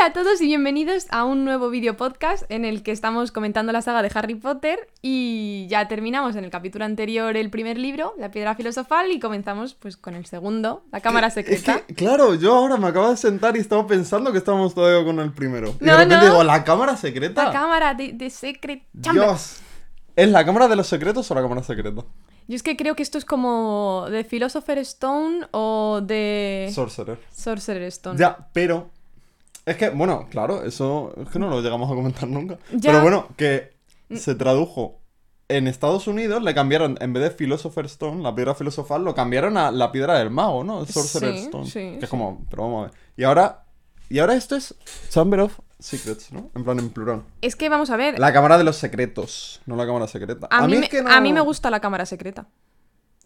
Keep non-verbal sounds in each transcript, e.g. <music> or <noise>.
Hola a todos y bienvenidos a un nuevo video podcast en el que estamos comentando la saga de Harry Potter y ya terminamos en el capítulo anterior el primer libro, La Piedra Filosofal, y comenzamos pues con el segundo, La Cámara Secreta. Es que, claro, yo ahora me acabo de sentar y estaba pensando que estábamos todavía con el primero. Y No, de repente no. digo, ¿la cámara secreta? La Cámara de, de Secret. Dios. ¿Es la cámara de los secretos o la cámara secreta? Yo es que creo que esto es como de Philosopher Stone o de Sorcerer. Sorcerer Stone. Ya, pero. Es que, bueno, claro, eso es que no lo llegamos a comentar nunca. Ya. Pero bueno, que se tradujo. En Estados Unidos le cambiaron, en vez de Philosopher Stone, la piedra filosofal, lo cambiaron a la piedra del mago, ¿no? El Sorcerer Sí, Stone. sí, que es como, pero vamos a ver. Y ahora, y ahora esto es Chamber of Secrets, ¿no? En plan, en plural. Es que vamos a ver. La cámara de los secretos, no la cámara secreta. A, mí, me, que no- a mí me gusta la cámara secreta.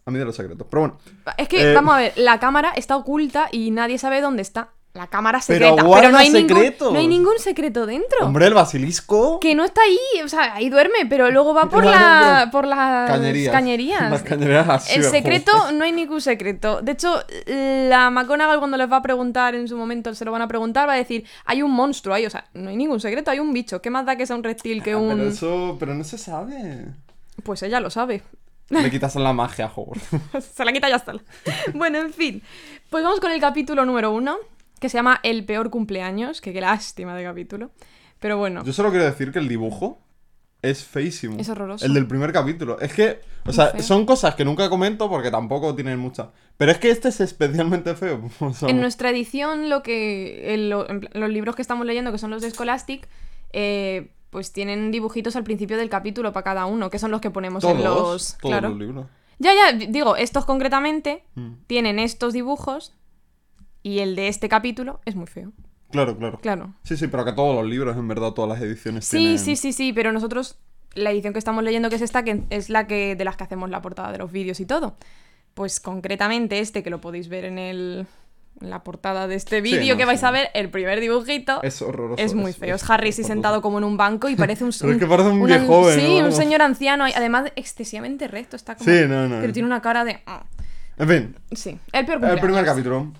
A mí de los secretos. Pero bueno, Es que, Eh, vamos a ver, la cámara está oculta y nadie sabe dónde está. La cámara Pero secreta. guarda no hay, ningún, secretos. no hay ningún secreto dentro. hombre, el basilisco. Que no está ahí, o sea, ahí duerme, pero luego va <laughs> por, la, pero- por las Cañerías. cañerías. Las cañerías El secreto, no hay ningún secreto. De hecho, la McGonagall cuando les va a preguntar en su momento, se lo van a preguntar, va a decir, hay un monstruo ahí, o sea, no hay ningún secreto, hay un bicho. ¿Qué más da que sea un reptil que Ah, un...? Pero eso, pero no se sabe. Pues ella lo sabe. Le quitas la magia a Hogwarts. <laughs> Se la quita y ya está. <laughs> Bueno, en fin. Pues vamos con el capítulo número uno, que se llama El peor cumpleaños, que qué lástima de capítulo. Pero bueno, Yo solo quiero decir que el dibujo es feísimo. Es horroroso. El del primer capítulo. Es que, o sea, feo. son cosas que nunca comento porque tampoco tienen muchas. Pero es que este es especialmente feo. <laughs> O sea, en nuestra edición, lo que en lo- en plan, los libros que estamos leyendo, que son los de Scholastic, eh, pues tienen dibujitos al principio del capítulo para cada uno, que son los que ponemos todos, en los... todos claro. los libros. Ya, ya, digo, estos concretamente Mm. tienen estos dibujos y el de este capítulo es muy feo. Claro, claro. Claro. Sí, sí, pero que todos los libros, en verdad, todas las ediciones Sí, tienen... sí, sí, sí, pero nosotros, la edición que estamos leyendo, que es esta, que es la que de las que hacemos la portada de los vídeos y todo. Pues concretamente este, que lo podéis ver en el en la portada de este vídeo no, que vais sí. a ver, el primer dibujito. Es horroroso. Es muy feo. Es Harry así espantoso. sentado como en un banco y parece un... Pero <laughs> es que parece un viejo joven, Sí, ¿no? un señor anciano. y Además, excesivamente recto. Está como... Sí, no, no. Pero tiene una cara de... ah. En fin, Sí, el peor el primer capítulo.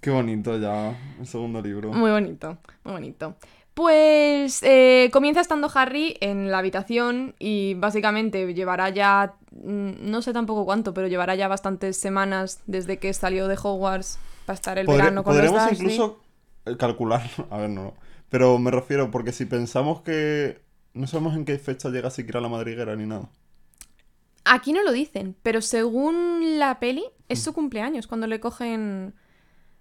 Qué bonito ya, el segundo libro. Muy bonito, muy bonito. Pues eh, comienza estando Harry en la habitación y básicamente llevará ya, mm, no sé tampoco cuánto, pero llevará ya bastantes semanas desde que salió de Hogwarts para estar el verano con los Podríamos Dursley. incluso eh, calcular, <laughs> a ver, no, no. Pero me refiero, porque si pensamos que no sabemos en qué fecha llega siquiera la madriguera ni nada. Aquí no lo dicen, pero según la peli Mm. es su cumpleaños cuando le cogen...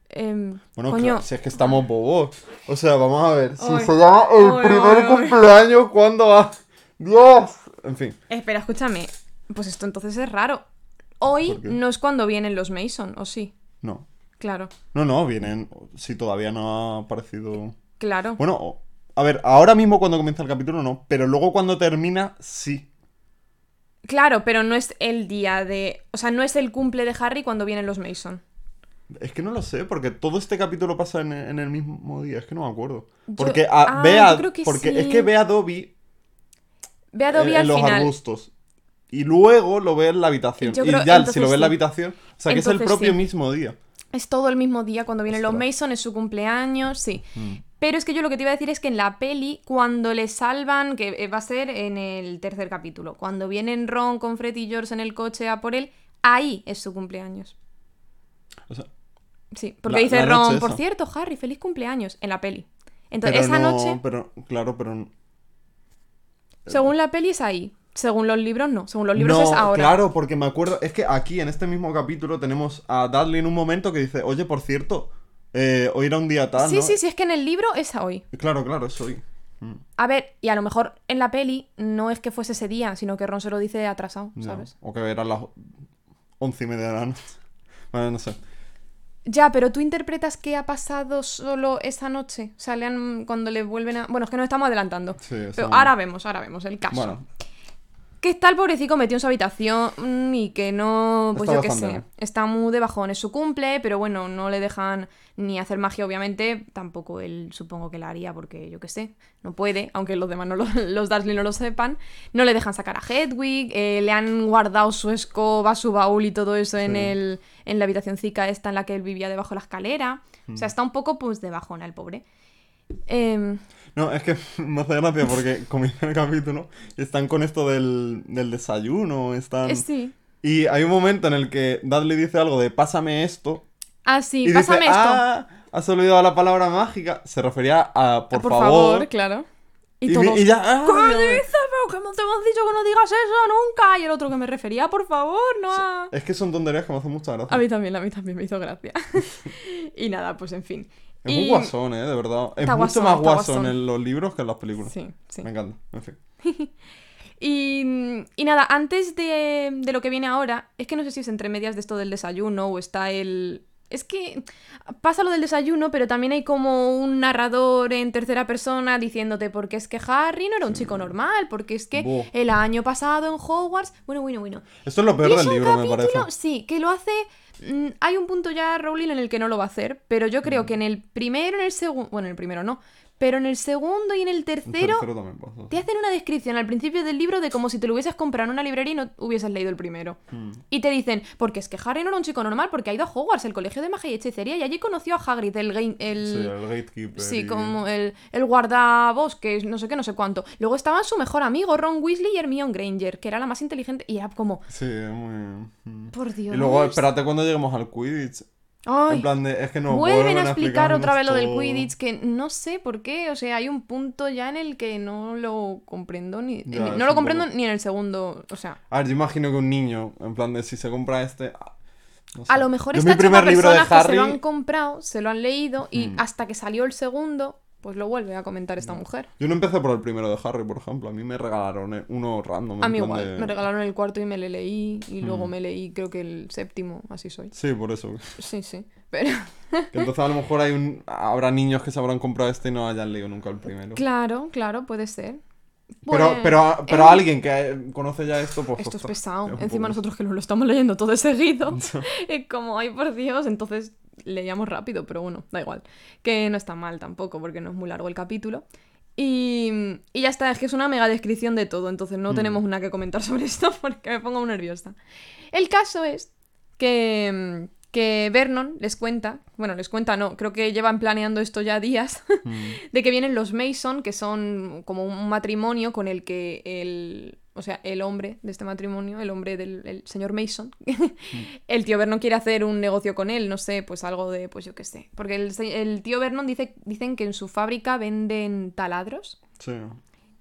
em, Bueno, coño, claro, si es que estamos bobos. O sea, vamos a ver. Si Ay. se llama el primer cumpleaños, ¿cuándo va? ¡Dios! En fin. espera, escúchame. Pues esto entonces es raro. Hoy no es cuando vienen los Mason, ¿o sí? No. Claro, No, no, vienen. Si todavía no ha aparecido. claro. Bueno, a ver, ahora mismo cuando comienza el capítulo no. Pero luego cuando termina, sí. Claro, pero no es el día de. O sea, no es el cumple de Harry cuando vienen los Mason. Es que no lo sé, porque todo este capítulo pasa en, en el mismo día, es que no me acuerdo. Yo- Porque a- ah, ve a- yo que porque sí. es que ve a Dobby Ve a Dobby en, en al los final. arbustos. Y luego lo ve en la habitación. Yo y ya, si lo ve en la habitación. O sea, que es el propio sí. mismo día. Es todo el mismo día cuando vienen los. Mason, es su cumpleaños, sí. Mm. Pero es que yo lo que te iba a decir es que en la peli, cuando le salvan, que eh, va a ser en el tercer capítulo, cuando vienen Ron con Fred y George en el coche a por él, ahí es su cumpleaños. O sea, Sí, porque La- dice la Ron, por esa. cierto, Harry, feliz cumpleaños, en la peli. Entonces, pero esa no, noche, Pero, claro, pero. según la peli es ahí. Según los libros, no. Según los libros no, es ahora. claro, porque me acuerdo. Es que aquí, en este mismo capítulo, tenemos a Dudley en un momento que dice: Oye, por cierto, eh, hoy era un día tal. Sí, ¿no? sí, sí, es que en el libro es hoy. Claro, claro, es hoy. Mm, A ver, y a lo mejor en la peli no es que fuese ese día, sino que Ron se lo dice atrasado. ¿sabes? O que eran las once y media de la noche. <laughs> Bueno, no sé. Ya, pero tú interpretas que ha pasado solo esa noche. O sea, le han- cuando le vuelven a. Bueno, es que nos estamos adelantando. Sí, pero ahora vemos, ahora vemos el caso. Bueno, Que está el pobrecito metido en su habitación mm, y que no. Pues Está yo qué sé. Está muy de bajón. Es su cumple, pero bueno, no le dejan ni hacer magia, obviamente. Tampoco él supongo que la haría porque yo qué sé. No puede, aunque los demás no lo- <laughs> los Dursley no lo sepan. No le dejan sacar a Hedwig. eh, le han guardado su escoba, su baúl y todo eso en, el, en la habitacioncica esta en la que él vivía debajo de la escalera. O sea, Mm. está un poco pues de bajona el pobre. Em, No, es que <laughs> me hace gracia porque <laughs> comienza el capítulo y están con esto del, del desayuno, están... eh, sí. Y hay un momento en el que Dudley dice algo de pásame esto. Ah, sí, y pásame dice, esto. ah, has olvidado la palabra mágica. Se refería a por, Ah, favor. claro. Y, Y, todos, y ya... ah, ¿Qué no. dices? Pero que no te hemos dicho que no digas eso nunca. Y el otro que me refería, por favor, no a... Es que son tonterías que me hacen mucha gracia. A mí también, a mí también me hizo gracia. <laughs> y nada, pues en fin. Es y... un guasón, eh, de verdad. Es Está mucho guasón, más guasón, guasón. en los libros que en las películas. Sí, sí. Me encanta, en fin. <laughs> Y, y nada, antes de, de lo que viene ahora, es que no sé si es entre medias de esto del desayuno o está el... Es que pasa lo del desayuno, pero también hay como un narrador en tercera persona diciéndote porque es que Harry no era un chico normal, porque es que el año pasado en Hogwarts... Bueno, bueno, bueno. Esto es lo peor Y del libro, me parece. capítulo, sí, que lo hace... mm, hay un punto ya, Rowling, en el que no lo va a hacer, pero yo Mm. creo que en el primero, en el segundo... Bueno, en el primero no, pero en el segundo y en el El tercero... tercero también pasa. Te hacen una descripción al principio del libro de como si te lo hubieses comprado en una librería y no hubieses leído el primero. Mm. Y te dicen, porque es que Harry no era un chico normal, porque ha ido a Hogwarts, el colegio de magia y hechicería, y allí conoció a Hagrid, el... ga- el... Sí, el gatekeeper. Sí, y- como el, el guardabosques, no sé qué, no sé cuánto. Luego estaba su mejor amigo, Ron Weasley y Hermione Granger, que era la más inteligente, y era como, Sí, muy... mm. por Dios. Y luego, espérate cuando lleguemos al Quidditch. Ay, En plan de, es que no vuelven a explicar otra vez lo del. Quidditch, que no sé por qué, o sea, hay un punto ya en el que no lo comprendo ni... Ya, ni- es no lo comprendo poco- ni en el segundo, o sea... A ver, yo imagino que un niño, en plan de si se compra este... ah, A lo mejor Yo libro de personas que se lo han comprado, se lo han leído y Mm. hasta que salió el segundo, pues lo vuelve a comentar esta mujer. Yo no empecé por el primero de Harry, por ejemplo. A mí me regalaron eh, uno random. A mí igual, de- me regalaron el cuarto y me le leí y luego Mm. me leí creo que el séptimo, así soy. Sí, por eso. Sí, sí, pero Que entonces a lo mejor hay un... habrá niños que se habrán comprado este y no hayan leído nunca el primero. claro, claro, puede ser. Pero, Pues, pero, pero eh, alguien que eh, conoce ya esto, pues... Esto es pesado. Encima poco- nosotros que nos lo estamos leyendo todo de seguido. <laughs> es como, ay, por Dios. Entonces leíamos rápido, pero bueno, da igual. Que no está mal tampoco, porque no es muy largo el capítulo. Y, y ya está, es que es una mega descripción de todo, entonces no Mm. tenemos nada que comentar <laughs> sobre esto porque me pongo muy nerviosa. El caso es que, que Vernon les cuenta, bueno, les cuenta no, creo que llevan planeando esto ya días, <laughs> Mm. de que vienen los Mason, que son como un matrimonio con el que el, o sea, el hombre de este matrimonio, el hombre del el señor Mason, <laughs> el tío Vernon quiere hacer un negocio con él, no sé, pues algo de, pues yo qué sé, porque el, se- el tío Vernon dice, dicen que en su fábrica venden taladros Sí.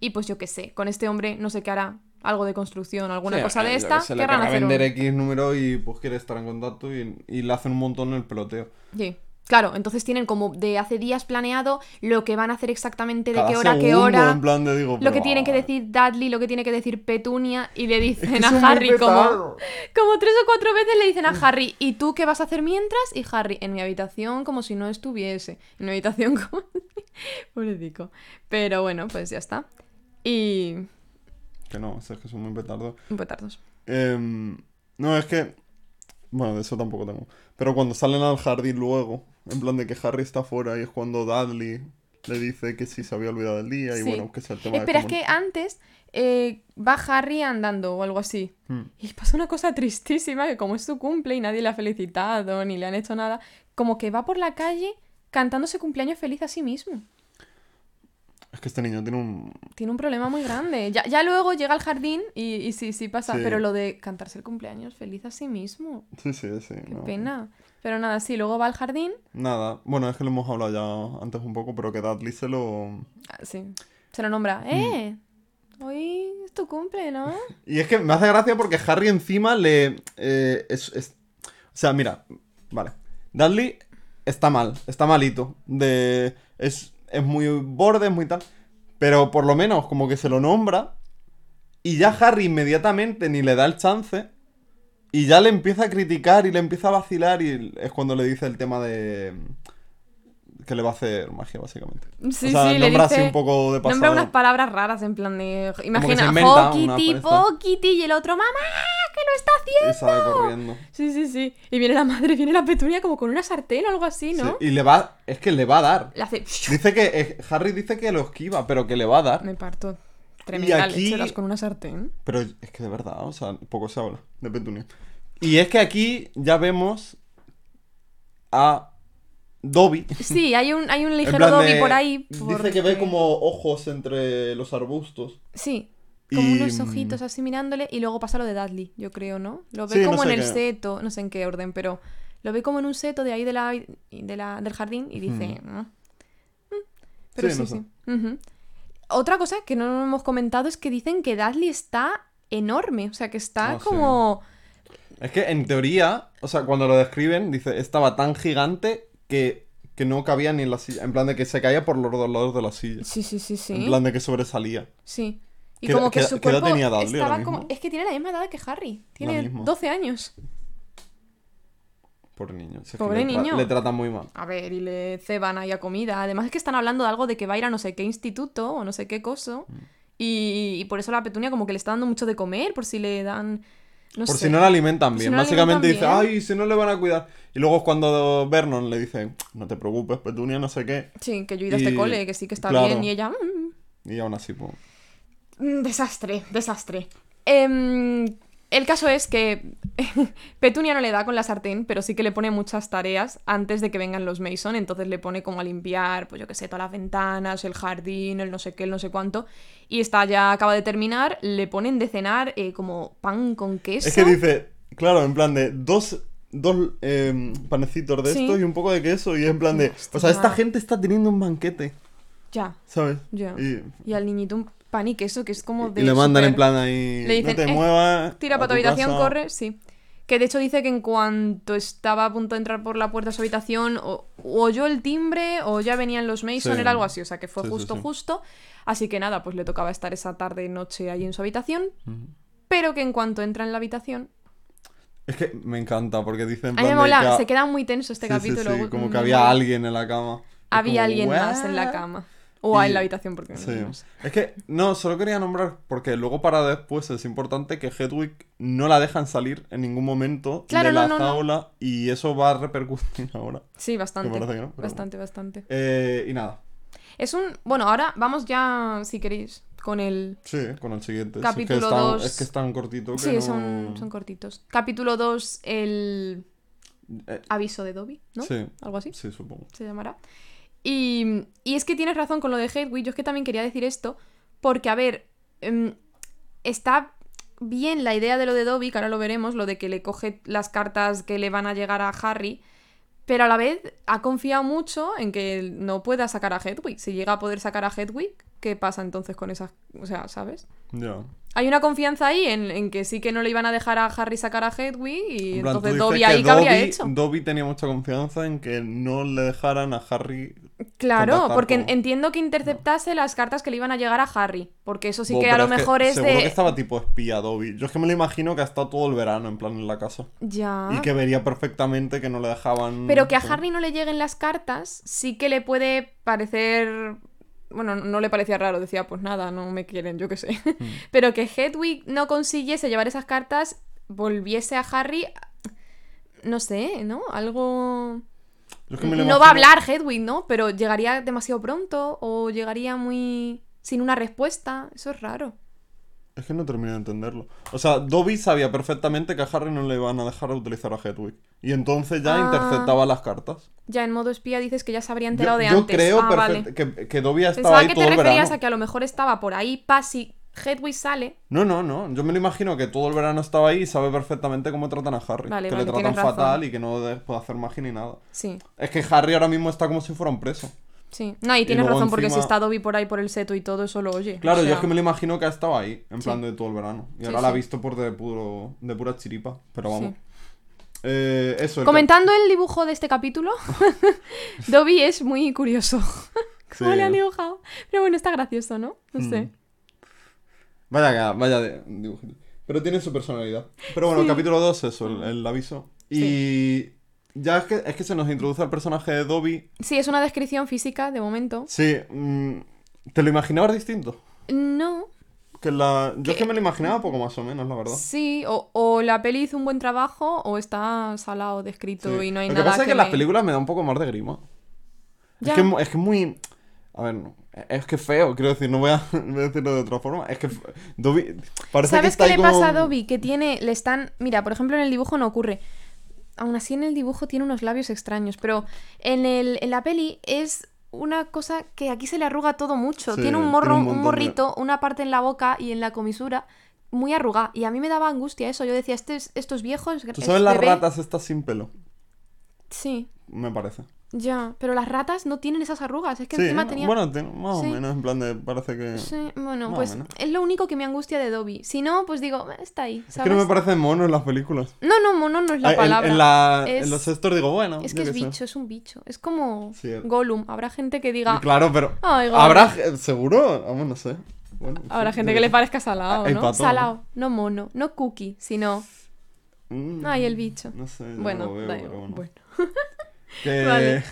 y pues yo qué sé, con este hombre no sé qué hará, algo de construcción, alguna Sí, cosa eh, de yo esta, sé, le querrán un- vender X número y pues quiere estar en contacto y, y le hacen un montón el peloteo. Sí. Claro, entonces tienen como de hace días planeado lo que van a hacer exactamente, de Cada qué hora a qué hora. en plan de digo, Lo que tiene que decir Dudley, lo que tiene que decir Petunia, y le es dicen que a muy Harry como, como tres o cuatro veces le dicen a <laughs> Harry, ¿y tú qué vas a hacer mientras? Y Harry, en mi habitación como si no estuviese. En mi habitación <laughs> como... Pobrecico. Pero bueno, pues ya está. Y... Que no, es que son muy petardos. Un petardos. Em, no, es que. Bueno, de eso tampoco tengo. Pero cuando salen al jardín luego, en plan de que Harry está fuera y es cuando Dudley le dice que sí se había olvidado del día y Sí. bueno, que es el tema de Espera, es cómo- que antes eh, va Harry andando o algo así. Hmm. Y pasa una cosa tristísima, que como es su cumple y nadie le ha felicitado ni le han hecho nada, como que va por la calle cantándose cumpleaños feliz a sí mismo. Es que este niño tiene un. Tiene un problema muy grande. Ya, ya luego llega al jardín y, y sí, sí pasa, Sí. pero lo de cantarse el cumpleaños feliz a sí mismo. Sí, sí, sí. Qué no. pena. Pero nada, sí, luego va al jardín. Nada. Bueno, es que lo hemos hablado ya antes un poco, pero que Dudley se lo. ah, Sí, se lo nombra. ¡Eh! Hoy es tu cumple, ¿no? <laughs> Y es que me hace gracia porque Harry encima le. eh, es, es- O sea, mira, vale. Dudley está mal, está malito. De. Es, es muy borde, es muy tal. Pero por lo menos como que se lo nombra. Y ya Harry inmediatamente ni le da el chance. Y ya le empieza a criticar y le empieza a vacilar. Y es cuando le dice el tema de. Que le va a hacer magia, básicamente. Sí, o sea, sí, le dice... así un poco de pasado. Nombra unas palabras raras en plan de... Imagina, para Pokity y el otro, ¡Mamá! ¡Que lo está haciendo! Y sale corriendo. Sí, sí, sí. Y viene la madre, viene la petunia como con una sartén o algo así, Sí, ¿no? y le va. Es que le va a dar. Le hace... Dice que. eh, Harry dice que lo esquiva, pero que le va a dar. Me parto. Tremenda aquí- leche, das con una sartén. Pero es que de verdad, o sea, poco se habla de Petunia. Y es que aquí ya vemos a Dobby. Sí, hay un, hay un ligero Dobby de- por ahí. Dice que ve porque- como ojos entre los arbustos. Sí, como Y, unos mm, ojitos así mirándole y luego pasa lo de Dudley, yo creo, ¿no? Lo ve Sí, no como en el qué- seto, no sé en qué orden, pero lo ve como en un seto de ahí de la, de la- del jardín y dice... "Mm". Mm, Pero Sí, sí, no sí. Otra cosa que no hemos comentado es que dicen que Dudley está enorme, o sea, que está Ah, sí. como... Es que en teoría, o sea, cuando lo describen, dice, estaba tan gigante que, que no cabía ni en la silla. En plan de que se caía por los dos lados de la silla. Sí, sí, sí, sí. En plan de que sobresalía. Sí. Y ¿Qué- como que su cuerpo tenía Dudley estaba como... Es que tiene la misma edad que Harry. Tiene misma. 12 años. Pobre niño. si Pobre le tra- niño. Le tratan muy mal. A ver, y le ceban ahí a comida. Además es que están hablando de algo de que va a ir a no sé qué instituto o no sé qué coso. Mm. Y, y por eso la petunia como que le está dando mucho de comer, por si le dan... No Por sé. si no la alimentan Por si bien. no Básicamente alimentan dice, bien. ay, si no le van a cuidar. Y luego es cuando Vernon le dice, no te preocupes, Petunia, no sé qué. Sí, que yo he ido a este cole, que sí que está claro. bien. Y ella... "Mm, Y aún así, pues. mm, desastre, desastre. Em, el caso es que <laughs> Petunia no le da con la sartén, pero sí que le pone muchas tareas antes de que vengan los Mason. Entonces le pone como a limpiar, pues yo qué sé, todas las ventanas, el jardín, el no sé qué, el no sé cuánto. Y está ya acaba de terminar. Le ponen de cenar eh, como pan con queso. Es que dice, claro, en plan de dos, dos eh, panecitos de Sí. estos y un poco de queso. Y en plan de, Hostia. o sea, esta gente está teniendo un banquete, Ya, ¿sabes? ya. Y, Y al niñito un pan y queso, que es como de. y le mandan en plan ahí, Le dicen, no te "Eh, muevas. Tira para tu habitación, casa". corre, sí. Que de hecho dice que en cuanto estaba a punto de entrar por la puerta de su habitación, o, oyó el timbre o ya venían los Mason, Sí. era algo así, o sea que fue Sí, justo, sí. justo. Así que nada, pues le tocaba estar esa tarde y noche ahí en su habitación, pero que en cuanto entra en la habitación. Es que me encanta porque dicen. en A mí me mola, que- se queda muy tenso este capítulo. como que había alguien en la cama. Había como, alguien más en la cama. O Y- en la habitación, porque no- Sí. no sé. Es que, no, solo quería nombrar, porque luego para después es importante que Hedwig no la dejan salir en ningún momento Claro, de no, la no, jaula y eso va a repercutir <laughs> ahora. Sí, bastante. parece que no, pero bastante, bastante. Eh, y nada, Es un. Bueno, ahora vamos ya, si queréis, con el. sí, con el siguiente. Capítulo es, que es, tan, dos. es que es tan cortito que Sí, no- son, son cortitos. Capítulo 2, el Eh, aviso de Dobby, ¿no? Sí, Algo así sí, supongo. se llamará. Y, es que tienes razón con lo de Hedwig. Yo es que también quería decir esto. Porque, a ver, em, está bien la idea de lo de Dobby, que ahora lo veremos, lo de que le coge las cartas que le van a llegar a Harry. Pero a la vez ha confiado mucho en que no pueda sacar a Hedwig. Si llega a poder sacar a Hedwig, ¿qué pasa entonces con esas... O sea, ¿sabes? Ya. Hay una confianza ahí en, en que sí que no le iban a dejar a Harry sacar a Hedwig y plan, entonces Dobby que ahí que habría hecho. Dobby tenía mucha confianza en que no le dejaran a Harry. Claro, porque con- entiendo que interceptase las cartas que le iban a llegar a Harry, porque eso sí que a lo mejor es, seguro de... que estaba tipo espía Dobby. Yo es que me lo imagino que ha estado todo el verano en plan en la casa. Ya. Y que vería perfectamente que no le dejaban. Pero que a. Harry no le lleguen las cartas, sí que le puede parecer... Bueno, no le parecía raro, decía, pues nada, no me quieren, yo qué sé. Mm. <laughs> Pero que Hedwig no consiguiese llevar esas cartas, volviese a Harry... No sé, ¿no? Algo... Yo es que me lo No va a hablar Hedwig, ¿no? Pero llegaría demasiado pronto o llegaría muy... sin una respuesta. Eso es raro. Es que no termino de entenderlo. O sea, Dobby sabía perfectamente que a Harry no le iban a dejar utilizar a Hedwig. Y entonces ya Ah. interceptaba las cartas. Ya en modo espía dices que ya se habría Yo, enterado de yo antes. creo ah, vale. que, que Dobby Pensaba ahí que todo te el referías verano. a que a lo mejor estaba por ahí, Pasi, Hedwig sale. No, no, no. Yo me lo imagino que todo el verano estaba ahí y sabe perfectamente cómo tratan a Harry. Vale, que vale, le tratan razón. fatal y que no de- puede hacer magia ni nada. Sí, Es que Harry ahora mismo está como si fuera un preso. Sí. No, y tienes razón, porque si está Dobby por ahí por el seto y todo, eso lo oye. Claro, O yo es que me lo imagino que ha estado ahí, en Sí. plan de todo el verano. Y Sí, ahora la ha visto por de puro de pura chiripa. Pero vamos. Eh, eso, el Comentando el dibujo de este capítulo, <laughs> Dobby es muy curioso. <laughs> ¿Cómo le han dibujado? Pero bueno, está gracioso, ¿no? No sé. Mm. Vaya, vaya de- dibujito. Pero tiene su personalidad. Pero bueno, el capítulo 2, eso, el, el aviso. Y ya es que, es que se nos introduce al personaje de Dobby. Sí, es una descripción física de momento. Sí, mm, ¿te lo imaginabas distinto? No, Que la... Yo es que me lo imaginaba poco más o menos, la verdad. sí, o, o la peli hizo un buen trabajo o está salado de escrito Sí. y no hay Lo que nada pasa es que en las me- películas me da un poco más de grima. Ya. Es que, es mu- es que es muy... A ver, no, es que es feo, quiero decir, no voy a, <laughs> voy a decirlo de otra forma. Es que f- Dobby... Parece que ¿Sabes está qué ahí le como... pasa a Dobby? Que tiene, le están, mira, por ejemplo en el dibujo no ocurre. Aún así en el dibujo tiene unos labios extraños, pero en, el, en la peli es una cosa que aquí se le arruga todo mucho. Sí, tiene un tiene morro, un un, montón de- morrito, una parte en la boca y en la comisura muy arrugada. Y a mí me daba angustia eso. Yo decía, este es- esto es viejo, es ¿Tú es sabes las bebé". ratas estas sin pelo? Sí, Me parece. Ya. Pero las ratas no tienen esas arrugas. Es que sí, encima tenía... bueno, tiene- más Sí. o menos, en plan de, parece que... Sí, bueno, Más pues es lo único que me angustia de Dobby. Si no, pues digo, "Eh, está ahí. Es que no me parece mono en las películas. No, no, mono no es la Ah, palabra. En, la- Es- en los estos digo, bueno, Es que es sé. bicho, es un bicho. Es como Sí, Gollum. Habrá gente que diga. Claro, pero... Ay. ¿Habrá... ¿Seguro? Vamos, no sé. Bueno, Habrá gente que le parezca salado, ¿no? Salado, no mono, no cookie, sino. Mm, Ay, el bicho. No sé, Bueno, veo, da igual, bueno. bueno. <laughs> Que... Vale.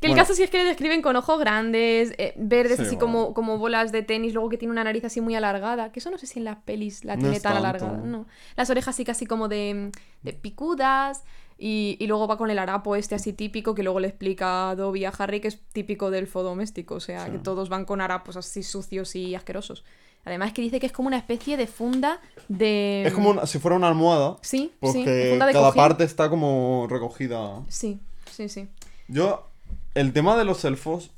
Que el Bueno. caso sí es que le describen con ojos grandes, eh, verdes, Sí, así bueno. como, como bolas de tenis, luego que tiene una nariz así muy alargada, que eso no sé si en las pelis la No tiene tan tanto. alargada, no. Las orejas sí casi como de, de picudas, y, y luego va con el harapo este así típico, que luego le explica a Dobby a Harry que es típico del elfo doméstico, o sea, Sí. que todos van con harapos así sucios y asquerosos. Además que dice que es como una especie de funda de... Es como una- si fuera una almohada. Sí, sí, Porque funda de cada cojín. parte está como recogida. Sí, sí, sí. Yo, el tema de los elfos.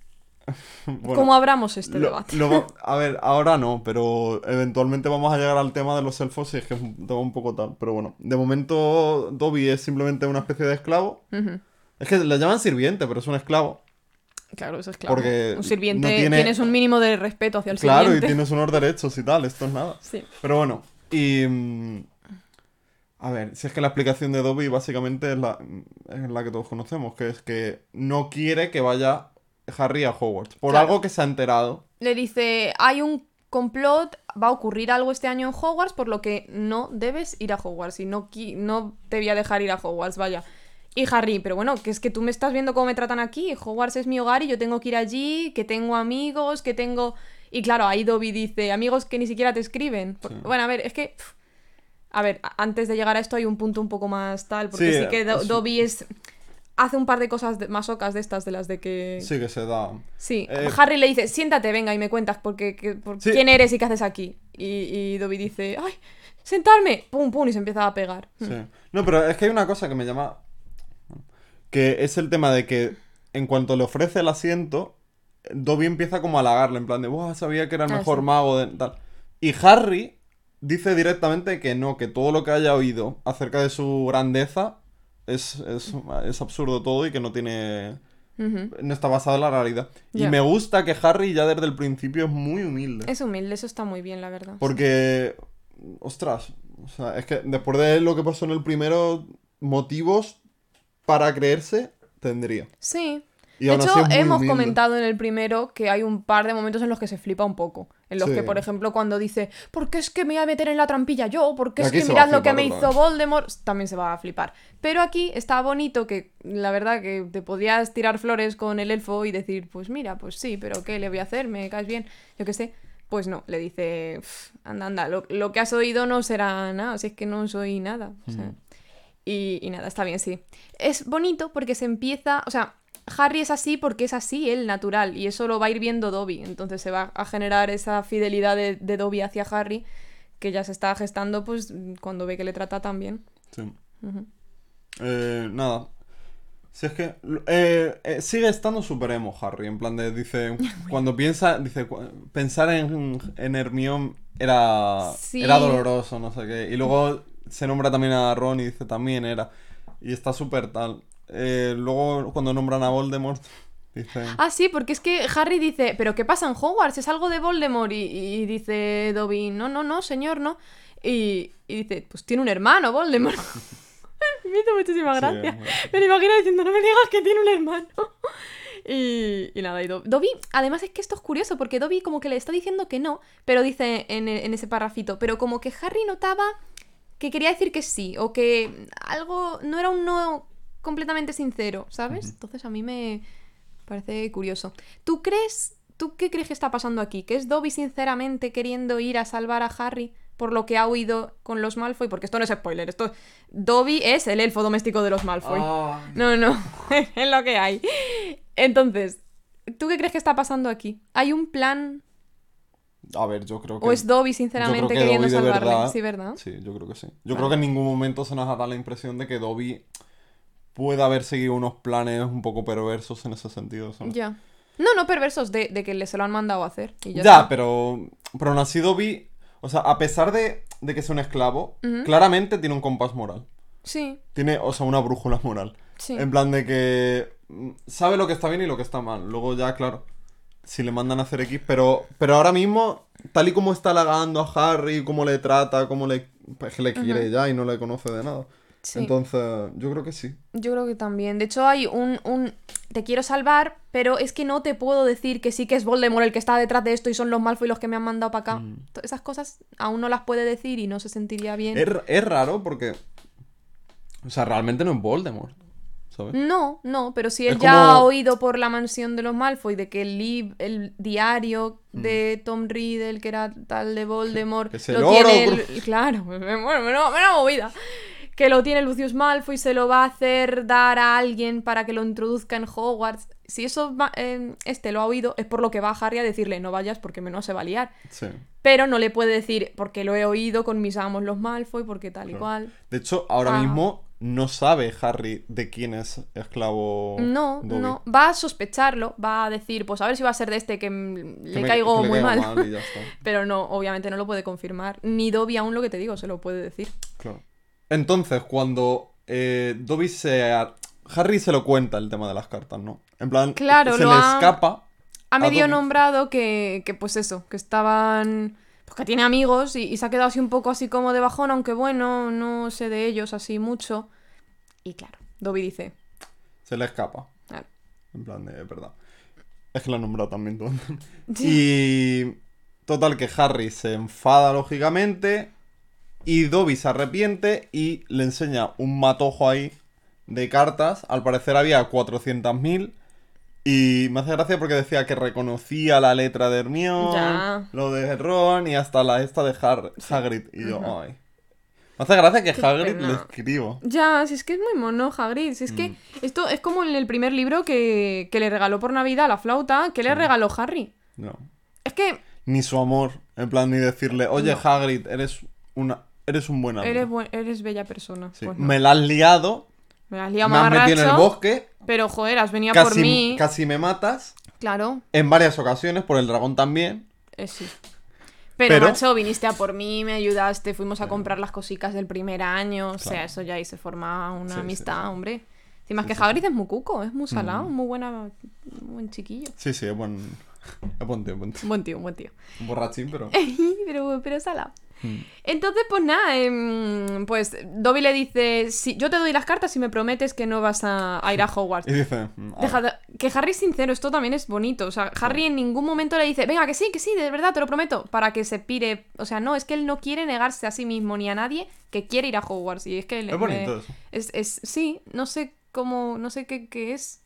<laughs> bueno, ¿Cómo abramos este lo- debate? lo <laughs> a ver, ahora no, pero eventualmente vamos a llegar al tema de los elfos si es que es un tema un poco tal. Pero bueno, de momento Dobby es simplemente una especie de esclavo. Es que le llaman sirviente, pero es un esclavo. Claro, eso es claro. Porque un sirviente, no tiene- tienes un mínimo de respeto hacia el Claro, y sirviente. tienes unos derechos y tal, esto es nada. Sí. Pero bueno, y... A ver, si es que la explicación de Dobby básicamente es la, es la que todos conocemos, que es que no quiere que vaya Harry a Hogwarts. Por Claro. algo que se ha enterado. Le dice, hay un complot, va a ocurrir algo este año en Hogwarts, por lo que no debes ir a Hogwarts y no, no te voy a dejar ir a Hogwarts, vaya. Y Harry, pero bueno, que es que tú me estás viendo cómo me tratan aquí, Hogwarts es mi hogar y yo tengo que ir allí, que tengo amigos, que tengo... Y claro, ahí Dobby dice, amigos que ni siquiera te escriben. Sí. Bueno, a ver, es que... A ver, antes de llegar a esto hay un punto un poco más tal, porque Sí, sí, que Do- es- Dobby es... Hace un par de cosas de- masocas de estas, de las de que... Sí, que se da. Sí, Eh, Harry le dice, siéntate, venga, y me cuentas por qué, qué- por Sí. quién eres y qué haces aquí. Y, y Dobby dice, ¡ay, sentarme! Pum, pum, y se empieza a pegar. Sí. No, pero es que hay una cosa que me llama. Que es el tema de que en cuanto le ofrece el asiento, Dobby empieza como a halagarle, en plan de, ¡Buah, sabía que era el Ah, mejor sí. mago de tal. Y Harry dice directamente que no, que todo lo que haya oído acerca de su grandeza es, es, es absurdo todo y que no tiene. No está basado en la realidad. Y me gusta que Harry ya desde el principio es muy humilde. Es humilde, eso está muy bien, la verdad. Porque, ostras, o sea, es que después de lo que pasó en el primero, motivos para creerse tendría. Sí. Y de hecho, hemos humilde. comentado en el primero que hay un par de momentos en los que se flipa un poco. En los Sí. que, por ejemplo, cuando dice, ¿por qué es que me voy a meter en la trampilla yo? ¿Por qué es Aquí que mirad lo que me hizo. Voldemort? También se va a flipar. Pero aquí está bonito que, la verdad, que te podías tirar flores con el elfo y decir, pues mira, pues sí, pero ¿qué le voy a hacer? ¿Me caes bien? Yo qué sé. Pues no, le dice, "Pf, anda, anda, lo, lo que has oído no será nada, si es que no soy nada. O sea, y, y nada, está bien, sí. Es bonito porque se empieza, o sea, Harry es así porque es así, él, natural, y eso lo va a ir viendo Dobby. Entonces se va a generar esa fidelidad de, de Dobby hacia Harry que ya se está gestando pues cuando ve que le trata tan bien. Sí. Eh, nada. Si es que eh, eh, sigue estando super emo Harry, en plan de, dice, <laughs> cuando piensa, dice, pensar en, en Hermione era, Sí. era doloroso, no sé qué. Y luego se nombra también a Ron y dice, también era. Y está súper tal. Eh, luego cuando nombran a Voldemort, dice... Ah, sí, porque es que Harry dice, ¿pero qué pasa en Hogwarts? ¿Es algo de Voldemort? Y, y dice Dobby, no, no, no, señor, no. Y, y dice, pues tiene un hermano, Voldemort. <laughs> Me hizo muchísima Sí, gracia. bueno. Me lo imagino diciendo, no me digas que tiene un hermano. <laughs> Y, y nada, y Dobby, Dobby, además es que esto es curioso, porque Dobby como que le está diciendo que no, pero dice en, en ese parrafito, pero como que Harry notaba que quería decir que sí, o que algo no era un no completamente sincero, ¿sabes? Entonces a mí me parece curioso. ¿Tú crees, tú qué crees que está pasando aquí? ¿Que es Dobby sinceramente queriendo ir a salvar a Harry por lo que ha oído con los Malfoy? Porque esto no es spoiler, esto Dobby es el elfo doméstico de los Malfoy. Ah, No, no, <laughs> es lo que hay. Entonces, ¿tú qué crees que está pasando aquí? ¿Hay un plan a ver, yo creo que... o es Dobby sinceramente que queriendo Dobby salvarle? verdad- Sí, ¿verdad? Sí, yo creo que sí. Yo Vale. creo que en ningún momento se nos ha dado la impresión de que Dobby puede haber seguido unos planes un poco perversos en ese sentido. ¿sabes? Ya. No, no perversos, de, de que le se lo han mandado a hacer. y Ya, ya está. pero. Pero así Dobby. O sea, a pesar de, de que es un esclavo, claramente tiene un compás moral. Sí, Tiene, o sea, una brújula moral. sí. En plan de que mm, sabe lo que está bien y lo que está mal. Luego ya, claro, si le mandan a hacer X, pero, pero ahora mismo, tal y como está halagando a Harry, cómo le trata, cómo le, pues, le quiere ya y no le conoce de nada. Sí. Entonces, yo creo que sí. Yo creo que también. De hecho, hay un, un. Te quiero salvar, pero es que no te puedo decir que sí que es Voldemort el que está detrás de esto y son los Malfoy los que me han mandado para acá. Mm. Esas cosas aún no las puede decir y no se sentiría bien. Es, es raro porque, o sea, realmente no es Voldemort, ¿sabes? No, no, pero si él Es ya como- ha oído por la mansión de los Malfoy de que el, lib- el diario de Tom Riddle, que era tal de Voldemort, Mm. Que es el lo oro, tiene. el- claro, <laughs> bueno, menuda menuda movida. Que lo tiene Lucius Malfoy, se lo va a hacer dar a alguien para que lo introduzca en Hogwarts. Si eso va- eh, este lo ha oído, es por lo que va a Harry a decirle no vayas porque menos se va a liar. Sí. Pero no le puede decir porque lo he oído con mis amos los Malfoy, porque tal y cual. De hecho, ahora Ah. mismo no sabe Harry de quién es esclavo. No, Dobby. no. Va a sospecharlo, va a decir, pues a ver si va a ser de este que mm, Que le me- caigo que muy mal. está. <laughs> Pero no, obviamente no lo puede confirmar. Ni Dobby aún lo que te digo, se lo puede decir. Claro. Entonces, cuando eh, Dobby se. Harry se lo cuenta el tema de las cartas, ¿no? En plan, Claro, se le ha- escapa. Ha medio nombrado que, que, pues eso, que estaban... Pues que tiene amigos y, y se ha quedado así un poco así como de bajón, aunque bueno, no sé de ellos así mucho. Y claro, Dobby dice... Se le escapa. "Claro, En plan de verdad. Es que lo ha nombrado también todo. <laughs> y. Total, que Harry se enfada, lógicamente. Y Dobby se arrepiente y le enseña un matojo ahí de cartas. Al parecer había 400.000. Y me hace gracia porque decía que reconocía la letra de Hermione, Ya. lo de Ron y hasta la esta de Har- Hagrid. Y yo, ay. Me hace gracia que Qué Hagrid pena. le escribo. Ya, si es que es muy mono, Hagrid. Si es que Mm. esto es como en el primer libro que, que le regaló por Navidad la flauta, que le regaló Harry. No. Es que Ni su amor. En plan, ni decirle, oye, No. Hagrid, eres una. Eres un buen amigo. eres, buen- eres bella persona. Sí. Pues no. Me la has liado. Me has liado Me has metido en el bosque. Pero joder, has venido por mí. casi me matas. Claro, En varias ocasiones, por el dragón también. eh, sí. Pero, Pero- macho, viniste a por mí, me ayudaste, fuimos a comprar las cositas del primer año. O sea, Claro. eso ya ahí se forma una Sí, amistad, sí. hombre. Es Sí, que Hagrid es muy cuco, es muy salado, Mm. muy buena, buen chiquillo. Sí, sí, es buen. Es buen tío, buen tío. Un buen tío, buen tío. Un borrachín, pero. <laughs> pero, pero salado. Mm. Entonces, pues nada, em, pues Dobby le dice, si, yo te doy las cartas si me prometes que no vas a, a ir a <laughs> Hogwarts. Y dice. mm, Deja de- que Harry es sincero, esto también es bonito. O sea, Harry en ningún momento le dice, venga, que sí, que sí, de verdad, te lo prometo, para que se pire. O sea, no, es que él no quiere negarse a sí mismo ni a nadie que quiere ir a Hogwarts. Y es que... Es bonito eso. es, es- sí, no sé cómo, no sé qué, qué es.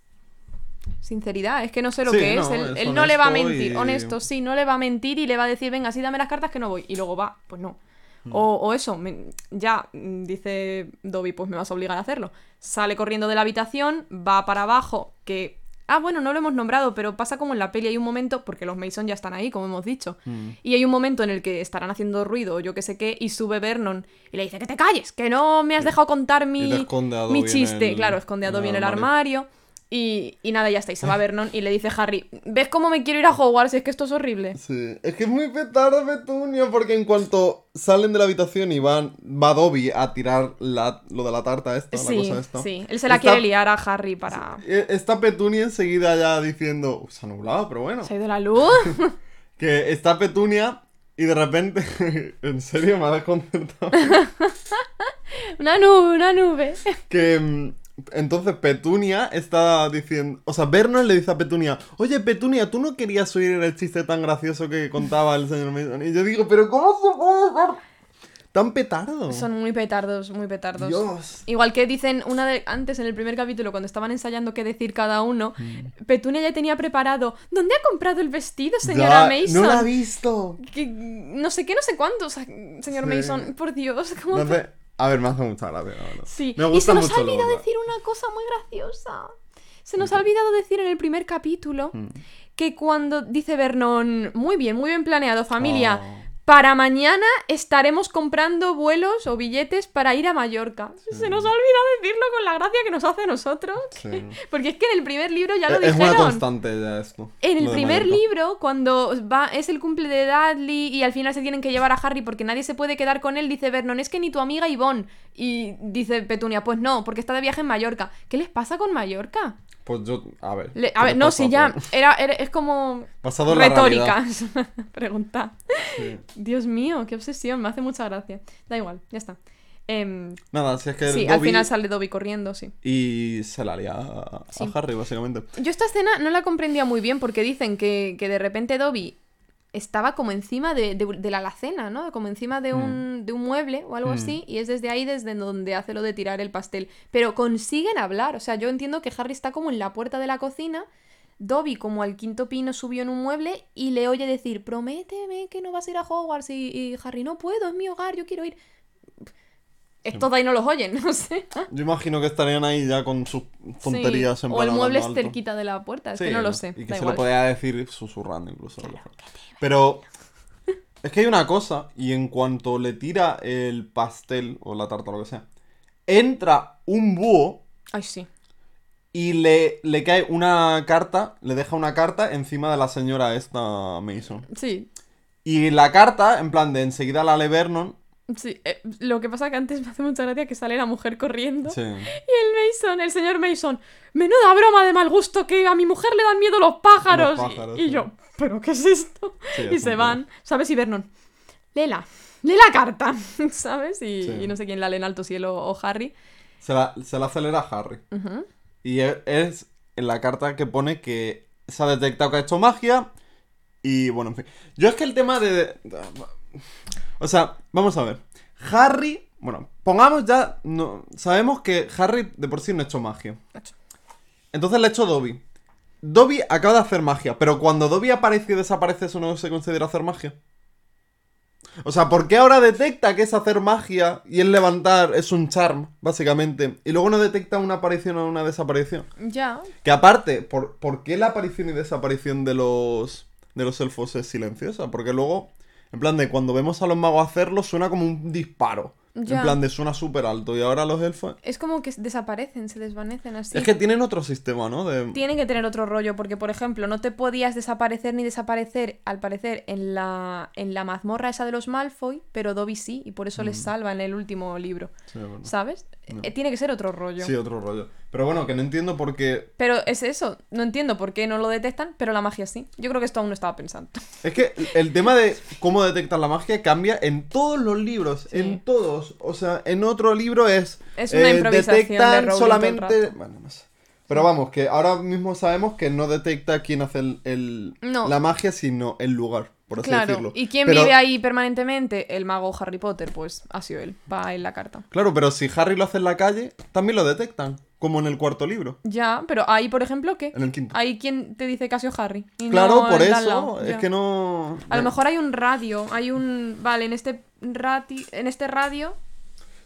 Sinceridad, es que no sé lo Sí, que es. no, Él, es él no le va a mentir, y- honesto, sí, no le va a mentir y le va a decir, venga, sí, dame las cartas que no voy. Y luego va, pues no. Mm. O, o eso, me- ya, mm, dice Dobby, pues me vas a obligar a hacerlo. Sale corriendo de la habitación, va para abajo, que... Ah, bueno, no lo hemos nombrado, pero pasa como en la peli, hay un momento, porque los Mason ya están ahí, como hemos dicho, Mm. y hay un momento en el que estarán haciendo ruido o yo qué sé qué, y sube Vernon y le dice, que te calles, que no me has dejado contar mi, mi chiste. el- claro, esconde a Dobby el en el armario. armario. Y, y nada, ya está, y se va Vernon y le dice Harry, ¿ves cómo me quiero ir a Hogwarts? Es que esto es horrible. Sí, es que es muy petardo Petunia porque en cuanto salen de la habitación y van, va Dobby a tirar la, lo de la tarta esta, la Sí, cosa esta. sí, él se la Está- quiere liar a Harry para... eh, Está Petunia enseguida ya diciendo, "Uf, se ha nublado, pero bueno. ¿Se ha ido la luz? <laughs> Que está Petunia y de repente, <laughs> en serio me ha desconcertado. <laughs> una nube, una nube. que mm, entonces Petunia está diciendo, o sea, Vernon le dice a Petunia, oye Petunia, ¿tú no querías oír el chiste tan gracioso que contaba el señor Mason? Y yo digo, pero ¿cómo se puede ser tan petardo? Son muy petardos, muy petardos. Dios. Igual que dicen una de antes en el primer capítulo cuando estaban ensayando qué decir cada uno, Petunia ya tenía preparado ¿Dónde ha comprado el vestido, señora Ya, Mason? No la ha visto. Que- no sé qué, no sé cuánto, o sea, señor Sí. Mason, por Dios, ¿cómo A ver, me hace mucha gracia, la verdad. Sí, Me y gusta se nos mucho ha olvidado decir una cosa muy graciosa. Se nos ha olvidado decir en el primer capítulo Mm. que cuando dice Vernon, muy bien, muy bien planeado, familia, Oh. Para mañana estaremos comprando vuelos o billetes para ir a Mallorca. Se nos ha olvidado decirlo con la gracia que nos hace a nosotros. Sí. <laughs> Porque es que en el primer libro ya lo Es dijeron. una constante ya esto. En el primer Mallorca. libro, cuando va, es el cumple de Dudley y al final se tienen que llevar a Harry porque nadie se puede quedar con él, dice Vernon, es que ni tu amiga Yvonne. Y dice Petunia, pues no, porque está de viaje en Mallorca. ¿Qué les pasa con Mallorca? Pues yo, a ver. Le- ¿qué a ver, no, pasa, si ya <laughs> era, era- es como retórica. <laughs> Pregunta. Sí. Dios mío, qué obsesión, me hace mucha gracia. Da igual, ya está. Em, Nada, si es que sí, al final sale Dobby corriendo, sí. y se la lía a. Harry, básicamente. Yo esta escena no la comprendía muy bien porque dicen que, que de repente Dobby estaba como encima de, de- de la alacena, ¿no? Como encima de un, de un mueble o algo Mm. así, y es desde ahí desde donde hace lo de tirar el pastel. Pero consiguen hablar, o sea, yo entiendo que Harry está como en la puerta de la cocina, Dobby como al quinto pino subió en un mueble y le oye decir, prométeme que no vas a ir a Hogwarts, y, y Harry, no puedo, es mi hogar, yo quiero ir. Estos de ahí no los oyen, <laughs> no sé. Yo imagino que estarían ahí ya con sus tonterías Sí, en O el mueble es cerquita de la puerta, es Sí, que no lo sé. Y que da se igual. lo podía decir susurrando incluso. mejor. Pero es que hay una cosa, y en cuanto le tira el pastel o la tarta o lo que sea, entra un búho Ay, sí. Y le, le cae una carta, le deja una carta encima de la señora esta Mason. Sí, Y la carta, en plan de enseguida la lee Vernon. Sí, eh, lo que pasa que antes me hace mucha gracia que sale la mujer corriendo. Sí. Y el Mason, el señor Mason, menuda broma de mal gusto que a mi mujer le dan miedo los pájaros. Los Y- pájaros, y, sí. yo, ¿pero qué es esto? Sí, y es se van, ¿sabes? Y Vernon, léela, lee la carta, <laughs> ¿sabes? Y, y no sé quién la lee en alto cielo o Harry. Se la, se la acelera Harry. Y e- es en la carta que pone que se ha detectado que ha hecho magia. Y bueno, en fin. Yo es que el tema de. O sea, vamos a ver. Harry. Bueno, pongamos ya. No, sabemos que Harry de por sí no ha hecho magia. Entonces le ha hecho Dobby. Dobby acaba de hacer magia, pero cuando Dobby aparece y desaparece, ¿eso no se considera hacer magia? O sea, ¿por qué ahora detecta que es hacer magia y el levantar es un charm, básicamente? Y luego no detecta una aparición o una desaparición. Ya, Que aparte, ¿por, por qué la aparición y desaparición de los, de los elfos es silenciosa? Porque luego, en plan de cuando vemos a los magos hacerlo, suena como un disparo. Ya. En plan de suena súper alto. Y ahora los elfos... es como que desaparecen, se desvanecen así. Es que tienen otro sistema, ¿no? De... Tienen que tener otro rollo, porque por ejemplo, no te podías desaparecer ni desaparecer, al parecer, en la, en la mazmorra esa de los Malfoy, pero Dobby sí, y por eso Mm. les salva en el último libro. Sí, bueno. ¿Sabes? Eh, tiene que ser otro rollo. Sí, otro rollo. Pero bueno, que no entiendo por qué... Pero es eso, no entiendo por qué no lo detectan, pero la magia sí. Yo creo que esto aún no estaba pensando. Es que el tema de cómo detectan la magia cambia en todos los libros, Sí. en todos. O sea, en otro libro es... eh, Es una improvisación de Detectan solamente... Bueno, no sé. Pero vamos, que ahora mismo sabemos que no detecta quién hace el, el- No. la magia, sino el lugar, por así claro. decirlo. ¿Y quién Pero- vive ahí permanentemente? El mago Harry Potter, pues ha sido él. Va en la carta. Claro, pero si Harry lo hace en la calle, también lo detectan, como en el cuarto libro, Ya, pero ahí, por ejemplo, ¿qué? en el quinto. Ahí quien te dice que sido Harry. y Claro, no por eso, lado. es Ya. que no... A lo mejor hay un radio, hay un... Vale, en este, rati... en este radio...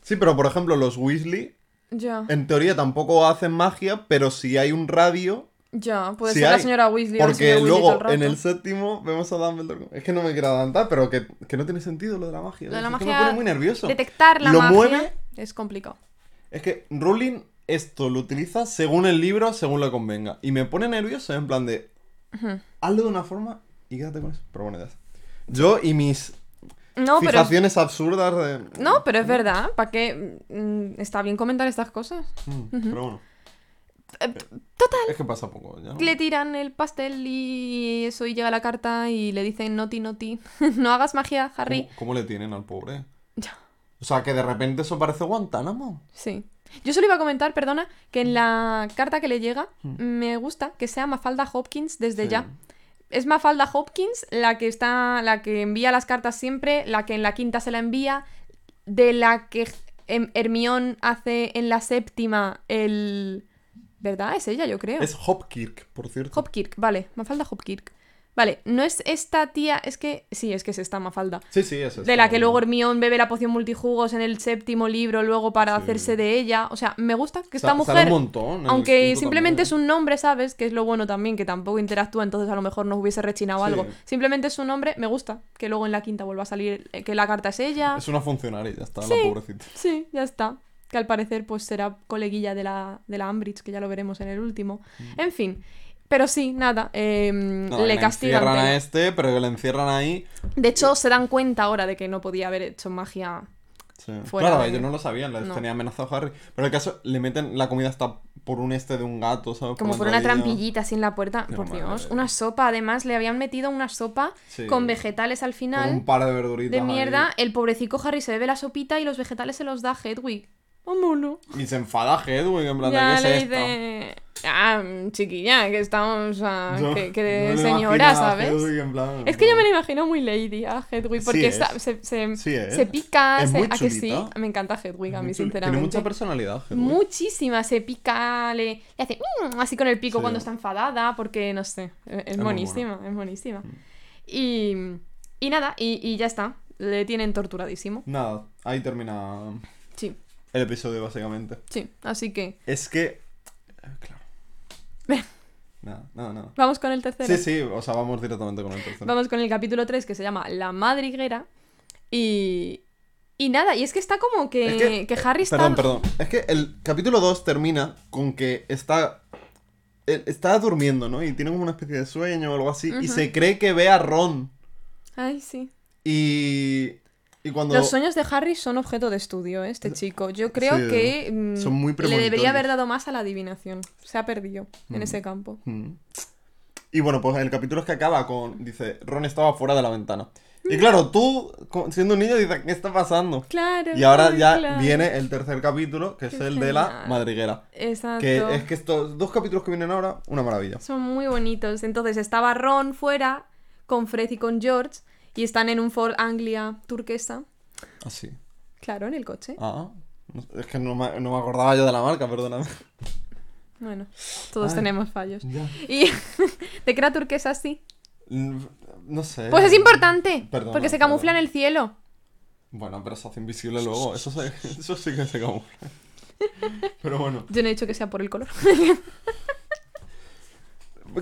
Sí, pero por ejemplo, los Weasley, Ya, en teoría tampoco hacen magia, pero si hay un radio, ya, puede ser la señora Weasley o Porque señor Weasley luego el en el séptimo vemos a Dumbledore. Es que no me quiero adelantar, pero que, que no tiene sentido lo de la magia. Lo de la es que magia- me pone muy nervioso. Detectar la Lo magia mueve- es complicado. Es que Rowling esto lo utiliza según el libro, según le convenga. Y me pone nervioso, en plan de. Hazlo de una forma y quédate con eso. Pero bueno, ya está. Yo y mis No, pero... fijaciones absurdas de. No, pero es verdad. ¿Para qué? Mm, Está bien comentar estas cosas. Mm, Pero bueno. Eh, Total. Es que pasa poco ya. ¿no? Le tiran el pastel y eso y llega la carta y le dicen noti noti. <laughs> no hagas magia, Harry. ¿Cómo, cómo le tienen al pobre? Ya. O sea, que de repente eso parece Guantánamo. Sí. Yo solo iba a comentar, perdona, que en la carta que le llega Mm. me gusta que sea Mafalda Hopkins desde Sí. ya. Es Mafalda Hopkins la que está, la que envía las cartas siempre, la que en la quinta se la envía, de la que Hem- Hermión hace en la séptima el, ¿verdad? Es ella, yo creo. Es Hopkirk, por cierto. Hopkirk, vale, Mafalda Hopkirk. Vale, no es esta tía, es que sí, es que es esta Mafalda. Sí, sí, eso De la que luego Hermione bebe la poción multijugos en el séptimo libro, luego para Sí. hacerse de ella. O sea, me gusta que Sa- esta sale mujer, un montón aunque simplemente también. es un nombre, ¿sabes? Que es lo bueno también, que tampoco interactúa, entonces a lo mejor nos hubiese rechinado Sí. algo. Simplemente es un nombre, me gusta que luego en la quinta vuelva a salir eh, que la carta es ella. Es una funcionaria, ya está, Sí. la pobrecita. Sí, ya está. Que al parecer pues será coleguilla de la, de la Ambridge, que ya lo veremos en el último. En fin. Pero sí, nada, eh. Nada, le castigan. encierran a este, pero le encierran ahí. De hecho, se dan cuenta ahora de que no podía haber hecho magia. Sí. Fuera claro, de- ellos no lo sabían, les No. tenía amenazado Harry. Pero en el caso, le meten la comida hasta por un este de un gato, ¿sabes? Como por una trampillita así en la puerta. Por madre Dios. Una sopa, además, le habían metido una sopa Sí. con vegetales al Con final. un par de verduritas. De ahí. mierda. El pobrecico Harry se bebe la sopita y los vegetales se los da a Hedwig. ¡Oh, mono! Y se enfada Hedwig, en plan, ¿de Ya qué le es esto? dice. Ah, chiquilla, que estamos. <laughs> que, que señora, ¿sabes? Hedwig en plan- Es que yo me lo imagino muy lady a Hedwig, porque es. está- se, se, Sí es. se pica, Es se- muy ¿a que sí? Me encanta Hedwig, a mí, sinceramente. Tiene mucha personalidad, Hedwig. Muchísima, se pica, le, le hace "Mm", así con el pico Sí. cuando está enfadada, porque no sé, es, es muy monísima, es monísima. Y, y nada, y, y ya está, le tienen torturadísimo. Nada, ahí termina el episodio, básicamente. sí, así que Es que. eh, Claro. Nada, nada, nada. vamos con el tercero. Sí, sí, o sea, vamos directamente con el tercero. Vamos con el capítulo 3 que se llama La Madriguera. Y. Y nada, y es que está como que, Es que, Harry está. Perdón, perdón. Es que el capítulo 2 termina con que está. él Está durmiendo, ¿no? Y tiene como una especie de sueño o algo así. Y se cree que ve a Ron. Ay, sí. Y. Y cuando. Los sueños de Harry son objeto de estudio, ¿eh? este chico. Yo creo Sí, que mm, son muy le debería haber dado más a la adivinación. Se ha perdido en Mm. ese campo. Mm. Y bueno, pues el capítulo es que acaba con. Dice, Ron estaba fuera de la ventana. Y claro, tú, siendo un niño, dices, ¿qué está pasando? Claro. Y ahora ya claro. viene el tercer capítulo, que es el de la madriguera. Exacto. Que es que estos dos capítulos que vienen ahora, una maravilla. Son muy bonitos. Entonces estaba Ron fuera con Fred y con George y están en un Ford Anglia turquesa. Así. Claro, en el coche. Ah, es que no me, no me acordaba yo de la marca, perdóname. Bueno, todos Ay. tenemos fallos. Ya. ¿Y <laughs> de qué era turquesa así? Mm, No sé. Pues es importante, Perdona, porque se camufla en el cielo. Bueno, pero se hace invisible luego. Eso, se- <laughs> eso sí que se camufla. <laughs> Pero bueno. Yo no he dicho que sea por el color.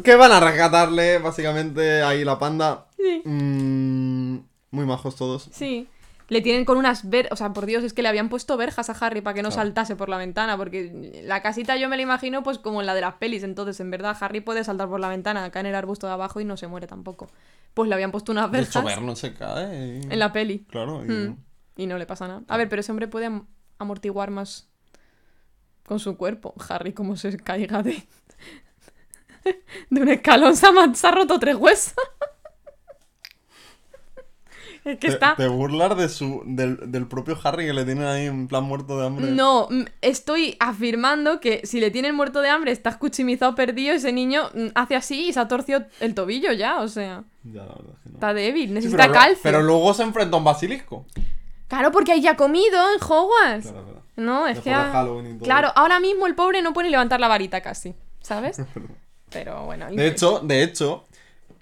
¿Qué van a rescatarle? Básicamente ahí la panda. Sí. Mm, muy majos todos. Sí. Le tienen con unas ver... O sea, por Dios, es que le habían puesto verjas a Harry para que no Claro. saltase por la ventana, porque la casita yo me la imagino pues como la de las pelis, entonces en verdad Harry puede saltar por la ventana, acá en el arbusto de abajo y no se muere tampoco. Pues le habían puesto unas De hecho, verjas Vernon se cae. y- en la peli. Claro. y- Mm. Y no le pasa nada. A ver, pero ese hombre puede am- amortiguar más con su cuerpo. Harry, como se caiga de... de un escalón, se ha, se ha roto tres huesos. <laughs> es que Te, está... te burlas de su, del, del propio Harry que le tienen ahí en plan muerto de hambre. No, estoy afirmando que si le tienen muerto de hambre, está escuchimizado, perdido, ese niño mm, hace así y se ha torcido el tobillo ya, o sea, Ya, la verdad es que no. está débil, Sí, necesita pero, lo- calcio. pero luego se enfrenta a un basilisco. Claro, porque ahí ya ha comido en Hogwarts. Claro, claro. No, es Después que... ha-. Claro, ahora mismo el pobre no puede levantar la varita casi, ¿sabes? <laughs> Pero bueno. De hecho, de hecho,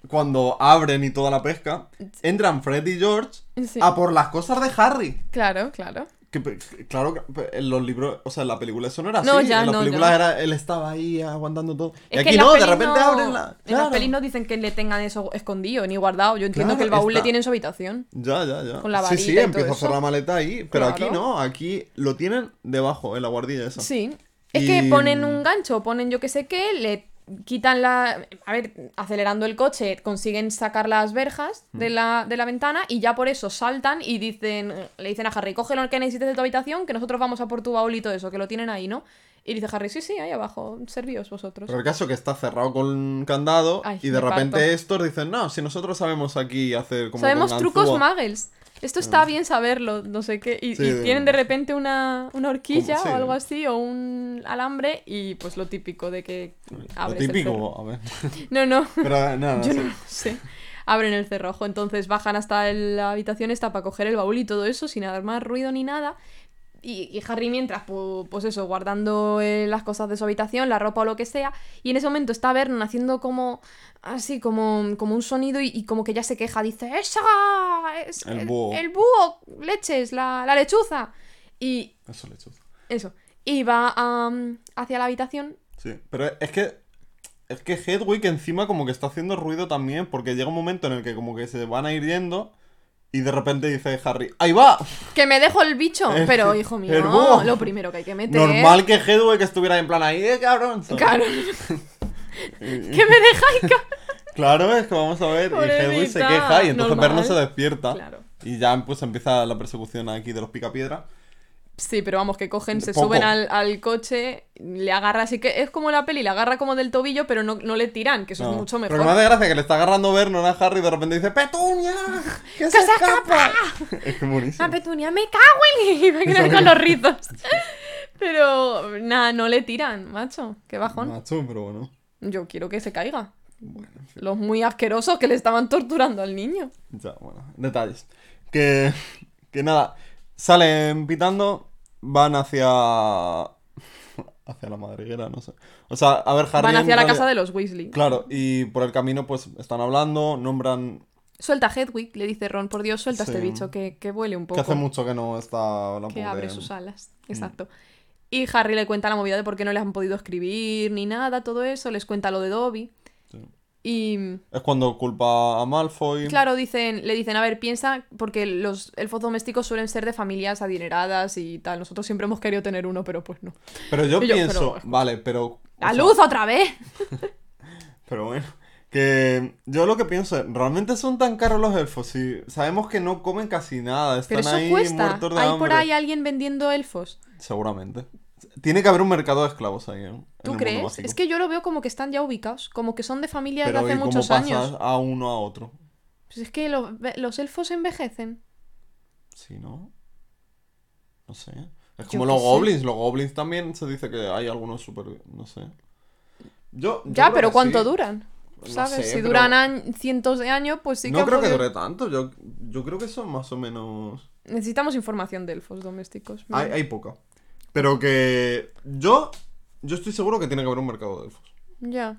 cuando abren y toda la pesca, entran Fred y George Sí. a por las cosas de Harry. Claro, claro. Que, claro, en los libros, o sea, en la película eso no era así. No, ya, en las no, películas era, él estaba ahí aguantando todo. Y Es aquí no, de repente no- abren la. En las Claro. pelis no dicen que le tengan eso escondido ni guardado. Yo entiendo Claro, que el baúl le está- tiene en su habitación. Ya, ya, ya. Con la sí, sí, varita y empieza todo a hacer eso. la maleta ahí. Pero aquí Claro. no, aquí lo tienen debajo, en la guardilla esa. Sí. Es que ponen un gancho, ponen yo que sé qué, le quitan la... A ver, acelerando el coche, consiguen sacar las verjas de Mm. la, de la ventana y ya por eso saltan y dicen, le dicen a Harry, coge lo que necesites de tu habitación, que nosotros vamos a por tu baúl y todo eso, que lo tienen ahí, ¿no? Y dice Harry, sí, sí, ahí abajo, servíos vosotros. Pero el caso que está cerrado con candado Ay, y de repente parto. estos dicen, no, si nosotros sabemos aquí hacer como Sabemos trucos ganzúa". muggles. Esto está bien saberlo, no sé qué. Y, Sí, y tienen de repente una, una horquilla sí. o algo así, o un alambre, y pues lo típico de que Lo el típico, a ver. <laughs> No, no, Pero yo no lo sé. Abren el cerrojo, entonces bajan hasta la habitación esta para coger el baúl y todo eso, sin hacer más ruido ni nada. Y, y Harry mientras, pu- pues, eso, guardando eh, las cosas de su habitación, la ropa o lo que sea. Y en ese momento está Vernon haciendo como, así, como, como un sonido y, y como que ya se queja. Dice, ¡Esa! Es El búho". El búho, leches, la, la lechuza. Y Eso le chuzo. eso. Y va am, hacia la habitación. Sí, pero es que. Es que Hedwig encima como que está haciendo ruido también, porque llega un momento en el que como que se van a ir yendo y de repente dice Harry, ¡ahí va! ¡Que me dejo el bicho! <laughs> Pero, hijo mío, el búho. lo primero que hay que meter. Normal que Hedwig estuviera en plan ahí, ¡eh, cabrón! <laughs> Claro. <laughs> Que me dejáis Claro, es que vamos a ver, y Hedwig se queja y entonces normal. Vernon se despierta. Claro. Y ya pues empieza la persecución aquí de los picapiedra. Sí, pero vamos, que cogen, se Poco. suben al, al coche, le agarra, así que es como la peli, le agarra como del tobillo, pero no, no le tiran, que eso No. es mucho Pero mejor. que me hace gracia que le está agarrando Vernon a Harry y de repente dice ¡Petunia! ¡Que se, se escapa! <laughs> es que buenísimo. La petunia, me cago en... Y va a quedar con los rizos. <laughs> Pero, nada, no le tiran, macho. Qué bajón. Macho, pero bueno. Yo quiero que se caiga. Bueno, en fin. Los muy asquerosos que le estaban torturando al niño. Ya, bueno, detalles. Que, que nada, salen pitando, van hacia. hacia la madriguera, no sé. O sea, a ver, Harry. Van hacia la casa de los Weasley. Claro, y por el camino, pues están hablando, nombran. Suelta a Hedwig, le dice Ron, por Dios, suelta a este Sí. bicho, que, que vuele un poco. Que hace mucho que no está la que abre sus alas. Mm. Exacto. Y Harry le cuenta la movida de por qué no les han podido escribir ni nada, todo eso. Les cuenta lo de Dobby. Sí. Y Es cuando culpa a Malfoy. claro, dicen, le dicen, a ver, piensa, porque los elfos domésticos suelen ser de familias adineradas y tal. Nosotros siempre hemos querido tener uno, pero pues no. Pero yo pienso, pero- vale, pero. o ¡La sea, luz otra vez! <laughs> Pero bueno, que yo lo que pienso es, ¿realmente son tan caros los elfos? Si sabemos que no comen casi nada, están Pero eso ahí cuesta. muertos de ¿Hay hambre. por ahí alguien vendiendo elfos? Seguramente. Tiene que haber un mercado de esclavos ahí, ¿eh? ¿Tú crees? Es que yo lo veo como que están ya ubicados, como que son de familias Pero de hace ¿y cómo muchos pasas años. a uno a otro? Pues es que lo- los elfos envejecen. Sí, ¿no? No sé. Es como los sé. goblins. Los goblins también se dice que hay algunos súper... No sé. Yo, yo Ya, pero ¿cuánto sí. duran? No ¿Sabes? sé, si duran cientos de años, pues sí que no creo que dure tanto. Yo, yo creo que son más o menos... Necesitamos información de elfos domésticos. Hay poca. Pero que yo... Yo estoy seguro que tiene que haber un mercado de elfos. Ya.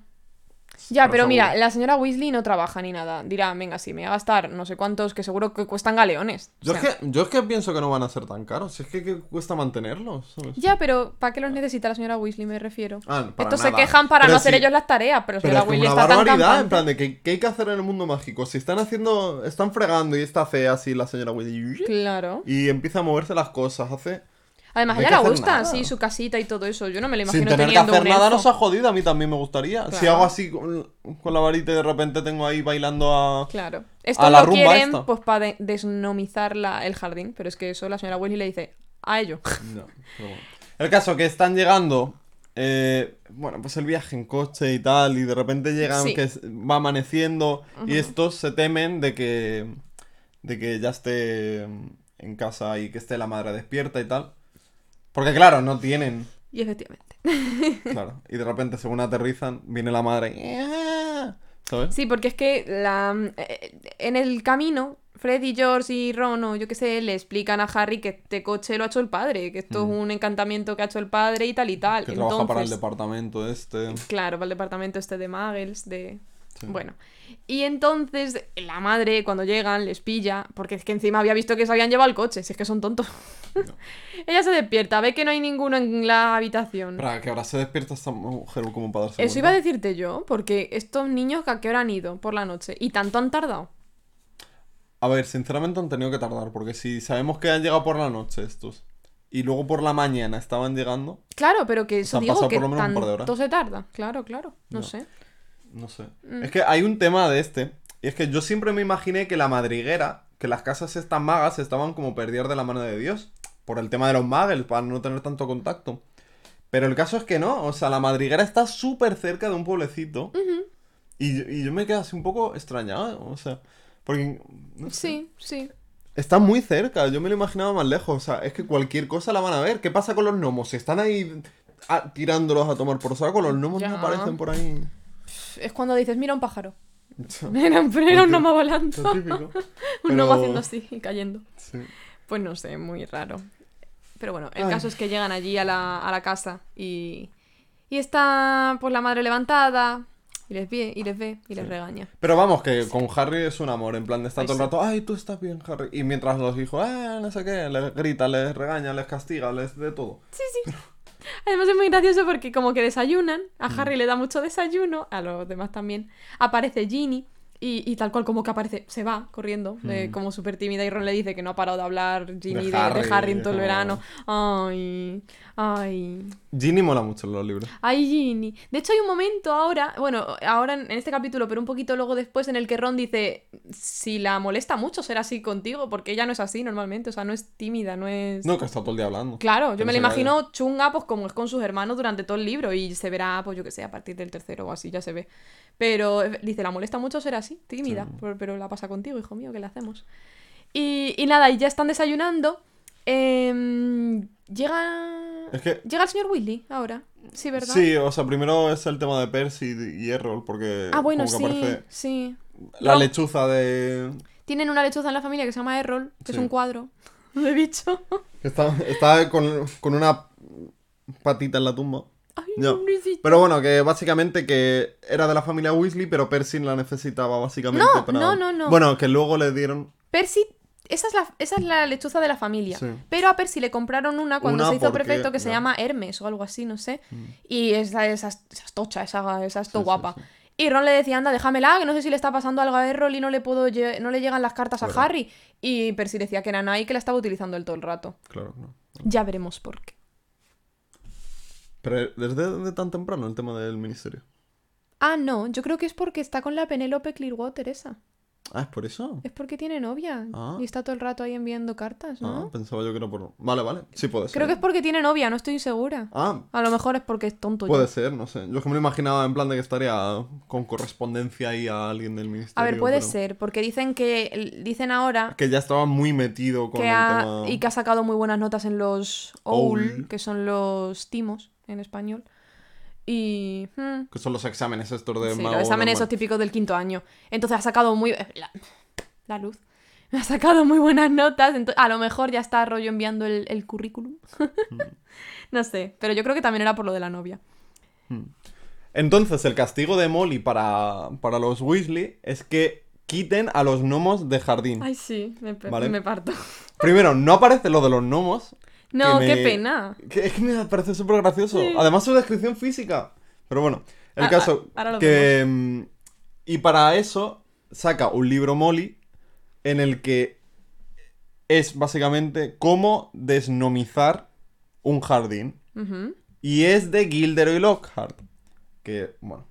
Ya, Pero pero mira, la señora Weasley no trabaja ni nada. Dirá, venga, sí, me voy a gastar no sé cuántos, que seguro que cuestan galeones. O Yo, sea, es que, yo es que pienso que no van a ser tan caros. Si es que, que cuesta mantenerlos, ¿sabes? Ya, pero ¿para qué los necesita la señora Weasley, me refiero? Ah, para Estos se quejan para Pero no hacer ellos las tareas, pero la Pero señora es Weasley una está tan barbaridad, en campante. plan de que, ¿qué hay que hacer en el mundo mágico? Si están haciendo, están fregando y está fea así la señora Weasley Claro. y empieza a moverse las cosas, hace Además, No a ella le gusta, nada. sí, su casita y todo eso. Yo no me lo imagino sin tener que teniendo hacer un nada elfo. nos ha jodido, a mí también me gustaría. Si hago así con, con la varita y de repente tengo ahí bailando a Claro. Esto A la lo rumba quieren esta. pues para desnomizar la- el jardín, pero es que eso la señora Weasley le dice a ello. <laughs> No, pero bueno. El caso que están llegando eh, bueno, pues el viaje en coche y tal, y de repente llegan Sí. que va amaneciendo y estos se temen de que de que ya esté en casa y que esté la madre despierta y tal. Porque claro, no tienen, Y efectivamente. claro, y de repente según aterrizan, viene la madre. ¿sabes? Sí, porque es que la, eh, en el camino, Freddy, George y Ron, o yo qué sé, le explican a Harry que este coche lo ha hecho el padre, que esto es un encantamiento que ha hecho el padre y tal y tal. Mm. Que trabaja para el departamento este. Claro, para el departamento este de Muggles, de... Sí. Bueno. Y entonces la madre, cuando llegan, les pilla, porque es que encima había visto que se habían llevado el coche, si es que son tontos. <laughs> Ella se despierta, ve que no hay ninguno en la habitación. Para que ahora se despierta esta mujer como para darse Eso iba a decirte yo, porque estos niños ¿a qué hora han ido por la noche? ¿Y tanto han tardado? A ver, sinceramente han tenido que tardar, porque si sabemos que han llegado por la noche estos, y luego por la mañana estaban llegando, Claro, pero que eso han digo pasado que por lo menos un par de horas. tanto se tarda. Claro, claro, no, No. sé. No sé. Mm. Es que hay un tema de este, y es que yo siempre me imaginé que la madriguera, que las casas estas magas estaban como perdidas de la mano de Dios, por el tema de los muggles, para no tener tanto contacto. Pero el caso es que no, o sea, la madriguera está súper cerca de un pueblecito, y, y yo me quedé así un poco extrañado, o sea, porque... no sé. Sí, sí. Está muy cerca, yo me lo imaginaba más lejos. O sea, es que cualquier cosa la van a ver. ¿Qué pasa con los gnomos? Si están ahí ah, tirándolos a tomar por saco, los gnomos Ya. no aparecen por ahí. Es cuando dices, mira un pájaro. <laughs> Era, un- era un gnomo volando. Típico. <laughs> Un Pero- gnomo haciendo así y cayendo. Sí. Pues no sé, muy raro. Pero bueno, el Ay. caso es que llegan allí a la, a la casa y, y está pues la madre levantada y les ve y les ve y les regaña. Pero vamos, que con Harry es un amor, en plan de estar todo el sí. rato, ay, tú estás bien, Harry. Y mientras los hijos, ah, no sé qué, les grita, les regaña, les castiga, les de todo. Además es muy gracioso porque como que desayunan, a Mm. Harry le da mucho desayuno, a los demás también. Aparece Ginny y, y tal cual como que aparece, se va corriendo, eh, como súper tímida y Ron le dice que no ha parado de hablar Ginny de, de Harry, Harry, en todo el verano. Ay, ay, Ginny mola mucho en los libros. ay Ginny. De hecho hay un momento ahora, bueno, ahora en este capítulo, pero un poquito luego después en el que Ron dice, si la molesta mucho será así contigo, porque ella no es así normalmente, o sea, no es tímida, no es... No, que está todo el día hablando. Claro, yo Que me la imagino chunga, pues como es con sus hermanos durante todo el libro y se verá, pues yo que sé, a partir del tercero o así, ya se ve. Pero eh, dice, la molesta mucho ser así, tímida, pero, pero la pasa contigo, hijo mío, ¿qué le hacemos? Y, y nada, y ya están desayunando. Em, llega... Es que- Llega el señor Weasley ahora, sí, ¿verdad? Sí, o sea, primero es el tema de Percy y Errol, porque Ah, bueno, como sí, que aparece sí. la lechuza de... Tienen una lechuza en la familia que se llama Errol, que Sí. es un cuadro <laughs> de bicho. Está, está con, con una patita en la tumba. Ay, pobrecito. Pero bueno, que básicamente que era de la familia Weasley, pero Percy la necesitaba básicamente No, para... no, no, no. Bueno, que luego le dieron... Percy, esa es la, esa es la lechuza de la familia. Sí. Pero a Percy le compraron una cuando Una se hizo porque- prefecto que se ya. Mm. llama Hermes o algo así, no sé. Y esa, esa, esa es tocha, esa, esa es to Sí, guapa. sí. Y Ron le decía, anda, déjamela, que no sé si le está pasando algo a Errol y no le puedo no le llegan las cartas a. Harry. Y Percy decía que era Nai y que la estaba utilizando él todo el rato. Claro, no. Ya veremos por qué. Pero desde de tan temprano el tema del ministerio. Ah, no, yo creo que es porque está con la Penélope Clearwater esa. Ah, ¿es por eso? Es porque tiene novia. Ah. Y está todo el rato ahí enviando cartas, Ah, ¿no? pensaba yo que era por... Vale, vale. Sí puede ser. Creo que es porque tiene novia, no estoy segura. Ah, A lo mejor es porque es tonto. yo. puede ser, no sé. Yo es que me lo imaginaba en plan de que estaría con correspondencia ahí a alguien del ministerio. A ver, puede pero- ser, porque dicen que dicen ahora Que ya estaba muy metido con que el ha, tema... y que ha sacado muy buenas notas en los OUL. que son los timos en español. Y hmm, Que son los exámenes estos de sí, mago los exámenes esos típicos del quinto año. Entonces ha sacado muy eh, la, la luz. <laughs> Ha sacado muy buenas notas. ento- a lo mejor ya está rollo enviando el, el currículum. Hmm. <laughs> no sé, pero yo creo que también era por lo de la novia. Entonces, el castigo de Molly para, para los Weasley es que quiten a los gnomos de jardín. Ay, sí, me, Vale. me parto. Primero, no aparece lo de los gnomos. No, que qué pena. Que es que me parece súper gracioso. Sí. Además, su descripción física. Pero bueno, el Ah, caso ah, ahora lo que... mm, Y para eso saca un libro Molly en el que es básicamente cómo desnomizar un jardín. Y es de Gilderoy Lockhart. Que, bueno,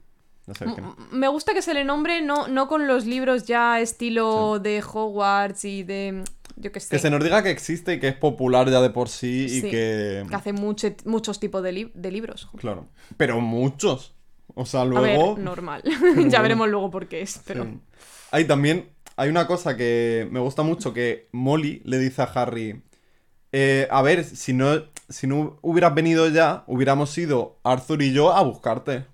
no sé Me gusta que se le nombre no, no con los libros ya estilo de Hogwarts y de. Yo qué sé. Que se nos diga que existe y que es popular ya de por sí y que... que hace mucho- muchos tipos de, li- de libros. Claro. Pero muchos. O sea, A luego... ver, normal. <laughs> <laughs> ya veremos luego por qué es, pero. Sí. Hay también, hay una cosa que me gusta mucho que Molly le dice a Harry, eh, a ver, si no, si no hubieras venido ya, hubiéramos ido Arthur y yo a buscarte.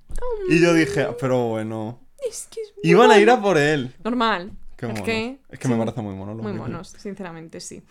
Y yo dije, "Ah, pero bueno, Es que es muy iban a ir a por él. Normal. Qué es monos. que. Es que me parece muy mono. Muy monos, sinceramente, sí.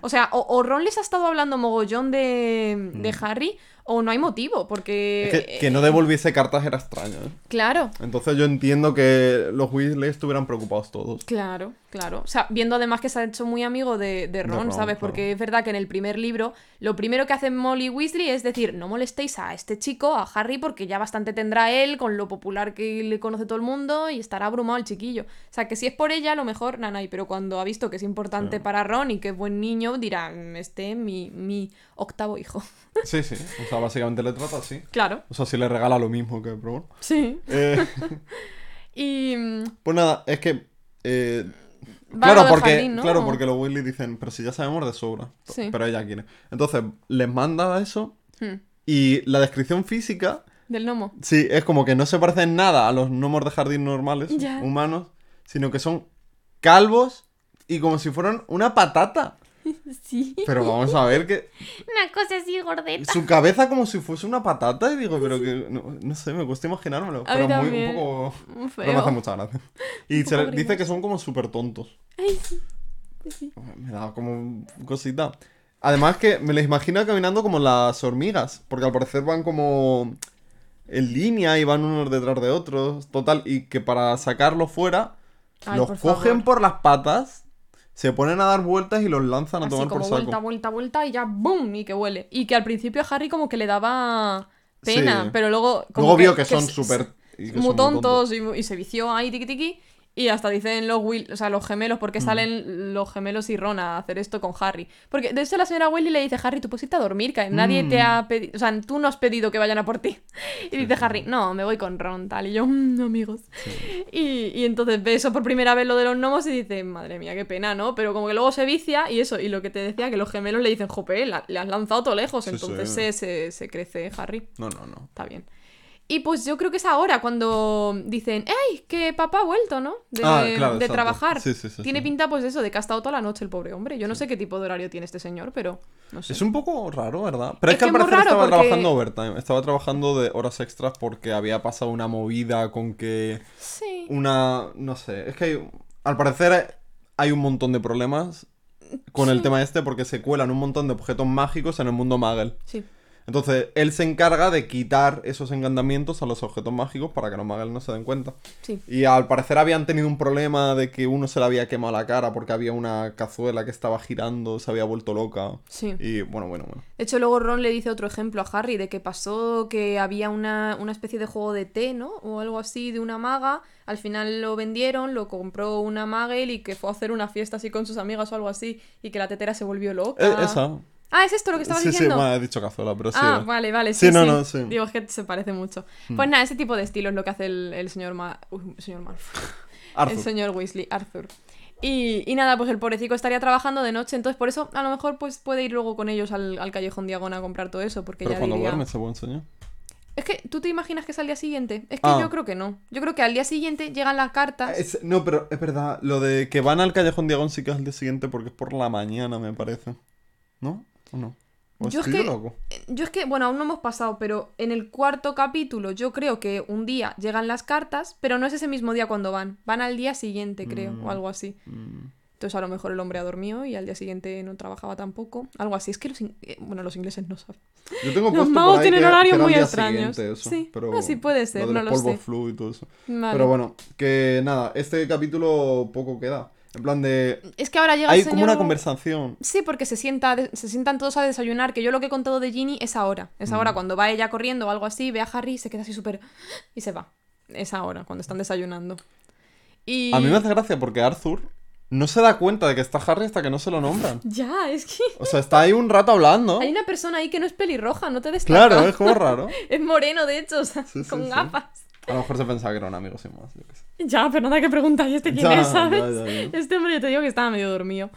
O sea, o, o Ron les ha estado hablando mogollón de, de Harry, o no hay motivo, porque. Es que, que no devolviese cartas era extraño. ¿eh? Claro, Entonces yo entiendo que los Weasley estuvieran preocupados todos. Claro, claro. O sea, viendo además que se ha hecho muy amigo de, de Ron, Ron, ¿sabes? claro. Porque es verdad que en el primer libro lo primero que hace Molly Weasley es decir, no molestéis a este chico, a Harry, porque ya bastante tendrá él con lo popular que le conoce todo el mundo y estará abrumado el chiquillo. O sea, que si es por ella, a lo mejor nanay, pero cuando ha visto que es importante para Ron y que es buen niño, dirá, "Mm, este es mi, mi octavo hijo. Sí, sí. O sea, básicamente le trata así. claro, O sea, si le regala lo mismo que... Pero bueno. sí. Eh, <laughs> Y... mm, pues nada, es que... eh, claro, porque, claro, porque los Weasley dicen, pero si ya sabemos de sobra. Sí. Pero ella quiere. Entonces, les manda eso hmm, y la descripción física, Del gnomo. sí, es como que no se parecen nada a los gnomos de jardín normales, humanos, sino que son calvos y como si fueran una patata. <laughs> Sí. Pero vamos a ver que Una cosa así gordeta. su cabeza como si fuese una patata y digo, pero que no, no sé, me cuesta imaginármelo. A pero muy, un poco... Muy Pero me hace mucha gracia. Y se le- dice que son como súper tontos. Ay, sí. Me da como cosita. Además que me les imagino caminando como las hormigas, porque al parecer van como en línea y van unos detrás de otros, total, y que para sacarlos fuera Ay, los por cogen favor. por las patas, se ponen a dar vueltas y los lanzan a Así tomar por como saco. vuelta, vuelta, vuelta y ya ¡boom! y que huele. Y que al principio a Harry como que le daba pena, Sí. pero luego... Como Luego vio que, son súper... y que son muy tontos y, y se vició ahí tiqui tiqui y hasta dicen los Will, o sea, los gemelos, Mm. porque salen los gemelos y Ron a hacer esto con Harry. Porque de hecho la señora Weasley le dice, Harry, tú puedes irte a dormir, que nadie te Mm. ha pedido, o sea, tú no has pedido que vayan a por ti. <laughs> Y dice Harry, no, me voy con Ron, tal, y yo, "Mm, amigos. Y, y entonces ve eso por primera vez lo de los gnomos y dice, madre mía, qué pena, ¿no? Pero como que luego se vicia y eso, y lo que te decía, que los gemelos le dicen, jope, la- le has lanzado todo lejos, Sí, entonces. Se, se, se crece Harry. No, no, no. Está bien. Y pues yo creo que es ahora cuando dicen, ¡Ey! Que papá ha vuelto, ¿no? De, Ah, claro, de exacto. trabajar. Sí, sí, sí, tiene pinta pues de eso, de que ha estado toda la noche el pobre hombre. Yo no sé qué tipo de horario tiene este señor, pero no sé. Es un poco raro, ¿verdad? Pero es, Es que al parecer raro estaba porque- trabajando overtime. Estaba trabajando de horas extras porque había pasado una movida con que Sí. una... No sé, es que hay- al parecer hay un montón de problemas con el tema este porque se cuelan un montón de objetos mágicos en el mundo Magel. Sí. Entonces, él se encarga de quitar esos encantamientos a los objetos mágicos para que los Magel no se den cuenta. Sí. Y al parecer habían tenido un problema de que uno se le había quemado la cara porque había una cazuela que estaba girando, se había vuelto loca. Sí. Y bueno, bueno, bueno. De hecho, luego Ron le dice otro ejemplo a Harry de que pasó que había una, una especie de juego de té, ¿no? O algo así de una maga. Al final lo vendieron, lo compró una Magel y que fue a hacer una fiesta así con sus amigas o algo así. Y que la tetera se volvió loca. Eh, esa. Ah, ¿es esto lo que estabas sí, diciendo? sí, bueno, he dicho cazuela, pero sí. Ah, vale, vale. Sí, Sí, no, sí. no, sí. Hmm. Digo, es que se parece mucho. Pues nada, ese tipo de estilo es lo que hace el, el señor Ma... Uy, señor. <laughs> Arthur. El señor Weasley, Arthur. Y, y nada, pues el pobrecito estaría trabajando de noche, entonces por eso a lo mejor pues puede ir luego con ellos al, al callejón Diagon a comprar todo eso, porque Pero ya cuando diría... duerme ese buen señor. Es que, ¿tú te imaginas que es al día siguiente? Es que Ah. yo creo que no. Yo creo que al día siguiente llegan las cartas... Es- no, pero es verdad, lo de que van al Callejón Diagon sí que es al día siguiente porque es por la mañana, me parece. ¿No? ¿O no? ¿O Yo es que- loco? Yo es que, bueno, aún no hemos pasado, pero en el cuarto capítulo yo creo que un día llegan las cartas, pero no es ese mismo día cuando van. Van al día siguiente, creo, Mm. o algo así. Mm. Entonces a lo mejor el hombre ha dormido y al día siguiente no trabajaba tampoco. Algo así. Es que los, in- eh, bueno, los ingleses no saben. Yo tengo Los magos tienen horarios muy extraños. eso, Sí. pero Ah, sí, puede ser, lo no los lo polvos sé. flu y todo eso. Vale. Pero bueno, que nada, este capítulo poco queda. En plan de... Es que ahora llega Hay el como una conversación. Sí, porque se, sienta, se sientan todos a desayunar, que yo lo que he contado de Ginny es ahora. Es ahora cuando va ella corriendo o algo así, ve a Harry y se queda así súper... y se va. Es ahora, cuando están desayunando. Y... A mí me hace gracia porque Arthur no se da cuenta de que está Harry hasta que no se lo nombran. Ya, es que... O sea, está ahí un rato hablando. Hay una persona ahí que no es pelirroja, no te destaca. Claro, es como raro. <laughs> Es moreno, de hecho, o sea, Sí, sí, con sí. gafas. A lo mejor se pensaba que era un amigo sin más. yo qué sé. Ya, pero nada que preguntar, ¿y este quién Ya, es, sabes? ya, ya, ya. Este hombre, yo te digo que estaba medio dormido.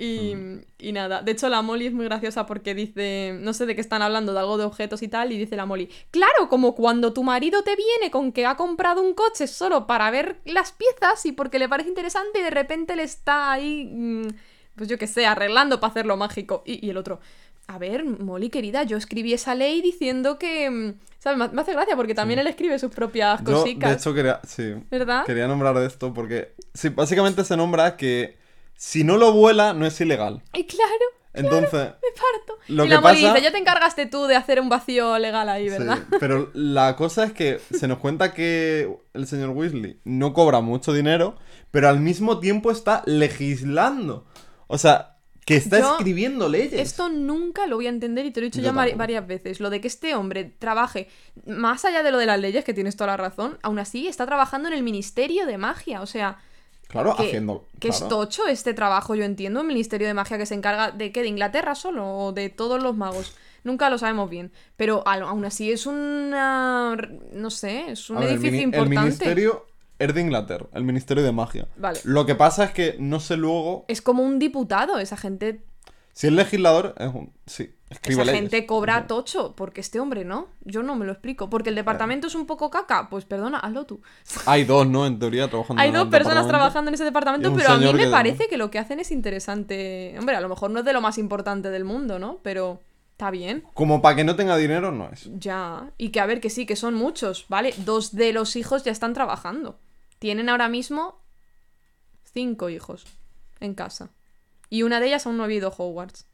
Y, Mm. y nada, de hecho la Molly es muy graciosa porque dice, no sé de qué están hablando, de algo de objetos y tal, y dice la Molly, claro, como cuando tu marido te viene con que ha comprado un coche solo para ver las piezas y porque le parece interesante y de repente le está ahí, mm, pues yo qué sé, arreglando para hacerlo mágico. Y, y el otro, a ver, Molly querida, yo escribí esa ley diciendo que... mm, ¿Sabes? Me hace gracia porque también él escribe sus propias Yo, cositas. de hecho, quería, sí, ¿Verdad? quería nombrar esto porque sí, básicamente se nombra que si no lo vuela, no es ilegal. Y claro, Entonces, me parto. Lo y que la Molly pasa- dice, ya te encargaste tú de hacer un vacío legal ahí, ¿verdad? sí, <laughs> pero la cosa es que se nos cuenta que el señor Weasley no cobra mucho dinero, pero al mismo tiempo está legislando. O sea, que está Yo- escribiendo leyes. Esto nunca lo voy a entender y te lo he dicho Yo ya tampoco. varias veces. Lo de que este hombre trabaje, más allá de lo de las leyes, que tienes toda la razón, aún así está trabajando en el Ministerio de Magia. O sea, Claro, que, haciendo. que es tocho este trabajo, yo entiendo, el Ministerio de Magia que se encarga de qué, de Inglaterra solo o de todos los magos. Nunca lo sabemos bien. Pero aún así es una... no sé, es un A ver, el edificio importante. El ministerio es de Inglaterra, el Ministerio de Magia. Vale. Lo que pasa es que no sé luego. Es como un diputado, esa gente Si es legislador, es un. Sí, escribe Esa leyes. gente cobra tocho, porque este hombre no. Yo no me lo explico. Porque el departamento es un poco caca. Pues perdona, hazlo tú. <laughs> Hay dos, ¿no? En teoría, trabajando Hay en dos el personas trabajando en ese departamento, pero a mí me que- parece que lo que hacen es interesante. Hombre, a lo mejor no es de lo más importante del mundo, ¿no? Pero está bien. Como para que no tenga dinero, no es. Ya. Y que a ver, que sí, que son muchos, ¿vale? Dos de los hijos ya están trabajando. Tienen ahora mismo cinco hijos en casa. Y una de ellas aún no ha ido a Hogwarts.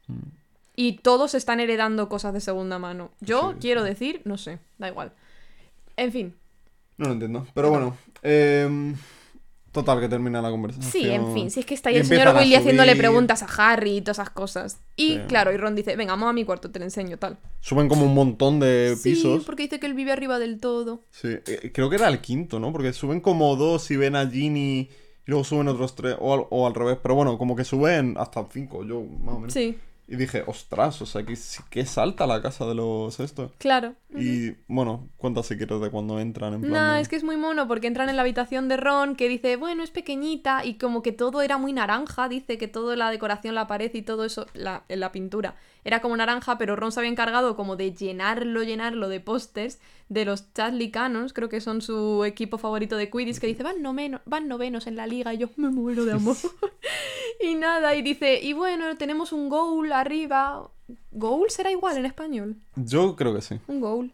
Y todos están heredando cosas de segunda mano. Yo Sí, quiero decir, no sé, da igual. En fin, No lo entiendo. Pero bueno. em, total, que termina la conversación. Sí, en fin, si es que está ahí Y el señor Willy haciéndole preguntas a Harry y todas esas cosas. Y Sí. claro, y Ron dice, venga, vamos a mi cuarto, te lo enseño, tal. Suben como un montón de Sí, pisos. porque dice que él vive arriba del todo. Sí, eh, creo que era el quinto, ¿no? Porque suben como dos y ven a Ginny y luego suben otros tres, o al, o al revés. Pero bueno, como que suben hasta cinco, yo más o menos. Sí, Y dije, ostras, o sea, que, que salta la casa de los estos. claro. Y bueno, cuenta si quieres de cuando entran en plan. No, de- es que es muy mono porque entran en la habitación de Ron que dice, bueno, es pequeñita y como que todo era muy naranja, dice que toda la decoración, la pared y todo eso, la, en la pintura, era como naranja, pero Ron se había encargado como de llenarlo, llenarlo de pósters de los Chadley Cannons, creo que son su equipo favorito de Quidditch, que dice, van, noveno- van novenos en la liga y yo me muero de <laughs> amor. <laughs> y nada, y dice, y bueno, tenemos un goal arriba. ¿Goal será igual en español? Yo creo que sí. Un goal.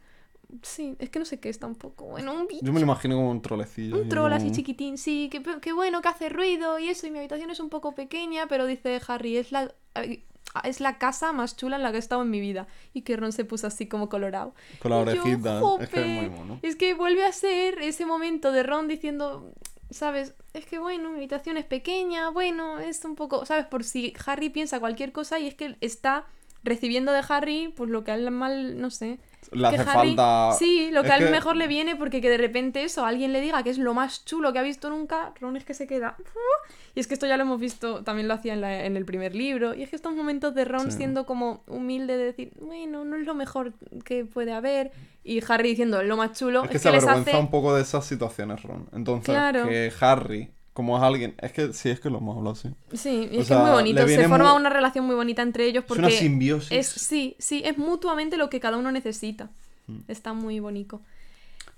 Sí, es que no sé qué es tampoco. Bueno, un bicho. Yo me lo imagino como un trolecillo. Un troll así chiquitín, sí, que, que bueno, que hace ruido y eso, y mi habitación es un poco pequeña, pero dice Harry, es la, eh, es la casa más chula en la que he estado en mi vida. Y que Ron se puso así como colorado. Con la yo, orejita. es que es muy mono. Es que vuelve a ser ese momento de Ron diciendo, ¿sabes? Es que bueno, mi habitación es pequeña, bueno, es un poco, ¿sabes? Por si Harry piensa cualquier cosa y es que está recibiendo de Harry, pues lo que a él mal, no sé. Le hace Harry- falta. Sí, lo que es a él que- mejor le viene porque que de repente eso, alguien le diga que es lo más chulo que ha visto nunca, Ron es que se queda. Y es que esto ya lo hemos visto, también lo hacía en, la- en el primer libro. Y es que estos momentos de Ron Sí. siendo como humilde de decir, bueno, no es lo mejor que puede haber. Y Harry diciendo, lo más chulo Es es que se avergüenza hace. un poco de esas situaciones, Ron. Entonces, Claro. que Harry, como es alguien. Es que sí, es que lo hemos hablado así. Sí, y O es que es muy bonito. Se forma muy- una relación muy bonita entre ellos Es porque. una simbiosis. es, sí, sí, es mutuamente lo que cada uno necesita. Mm. Está muy bonito.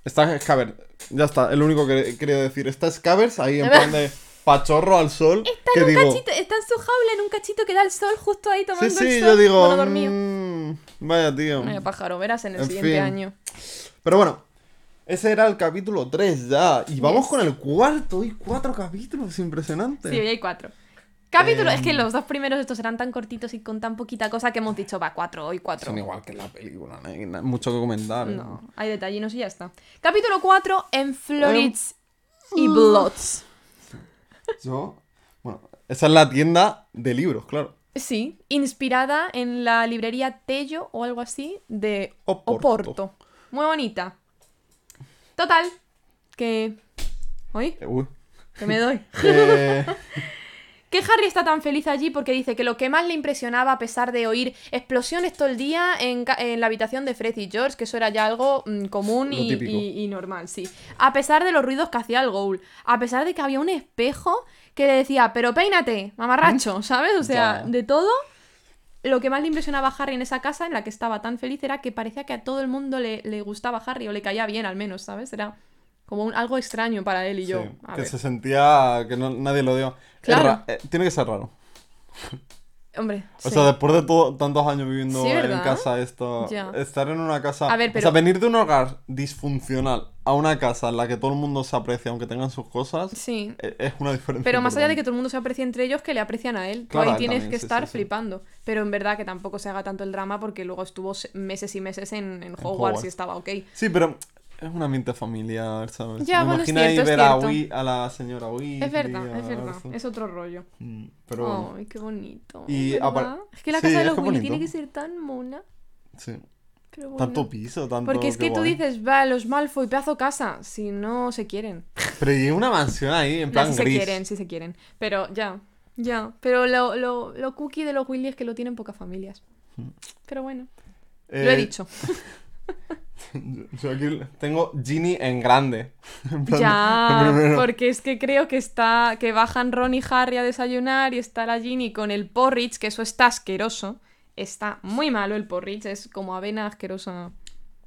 Está Scabbers. Ya está, es lo único que quería decir. Está Scabbers ahí en plan de <laughs> pachorro al sol. Está que en un digo, cachito, está en su jaula, en un cachito que da el sol, justo ahí Sí, tomando sí, el sol. yo digo. bueno, dormido. "Mm, vaya tío. Vaya pájaro, verás en el En siguiente fin. año. Pero bueno, ese era el capítulo 3 ya. Y vamos Yes. con el cuarto. Hay cuatro capítulos, impresionante. Sí, hoy hay cuatro. Capítulo, es que Em. los dos primeros estos eran tan cortitos y con tan poquita cosa que hemos dicho, va, cuatro, hoy cuatro. Son igual que la película, no hay mucho que comentar. No, hay detallinos y ya está. Capítulo 4, en Em. Florits y Bloods. <laughs> Yo. Bueno, esa es la tienda de libros, claro. Sí, inspirada en la librería Tello o algo así de Oporto. Oporto. Muy bonita. Total, que... ¿Oí? Eh, uy. Que me doy. <laughs> Eh, <laughs> Que Harry está tan feliz allí porque dice que lo que más le impresionaba, a pesar de oír explosiones todo el día en, en la habitación de Fred y George, que eso era ya algo mm, común y, y- y normal, sí. A pesar de los ruidos que hacía el Ghoul, a pesar de que había un espejo que le decía, pero peínate, mamarracho, ¿sabes? O sea, Ya. de todo. Lo que más le impresionaba a Harry en esa casa, en la que estaba tan feliz, era que parecía que a todo el mundo le, le gustaba Harry o le caía bien, al menos, ¿sabes? Era como un- algo extraño para él y yo. sí, A que ver. se sentía que no- nadie lo dio. Claro. ra- eh, tiene que ser raro. Hombre, O sí. sea, después de todo- tantos años viviendo Sí, en casa, esto. Estar en una casa. A ver, O sea, venir de un hogar disfuncional a una casa en la que todo el mundo se aprecia, aunque tengan sus cosas, Sí. e- es una diferencia. Pero más allá de que todo el mundo se aprecie entre ellos, que le aprecian a él. Tú ahí tienes también, que sí, estar flipando. Pero en verdad que tampoco se haga tanto el drama porque luego estuvo se- meses y meses en, en Hogwarts, Hogwarts. y estaba ok. Sí, pero es un ambiente familiar, ¿sabes? Ya, Me bueno, es imagino ahí cierto, es ver a. Wee- a la señora Weasley. Es verdad, es verdad. Es otro rollo. Mm, Pero bueno, Ay, qué bonito. Y Es que la Sí, casa de es los bonito. tiene que ser tan mona. sí. Pero bueno. Tanto piso, tanto. Porque es que tú guay. dices, va, los Malfoy, pedazo casa, si no se quieren. Pero hay una mansión ahí, en No, plan si se gris. quieren, si se quieren. Pero ya, ya. Pero lo, lo, lo cookie de los Willy es que lo tienen pocas familias. Pero bueno, lo he. Eh, dicho. <laughs> <laughs> Yo aquí tengo Ginny en grande. <laughs> En plan, Ya, porque es que creo que está que bajan Ron y Harry a desayunar y está la Ginny con el porridge, que eso está asqueroso. Está muy malo el porridge, es como avena asquerosa.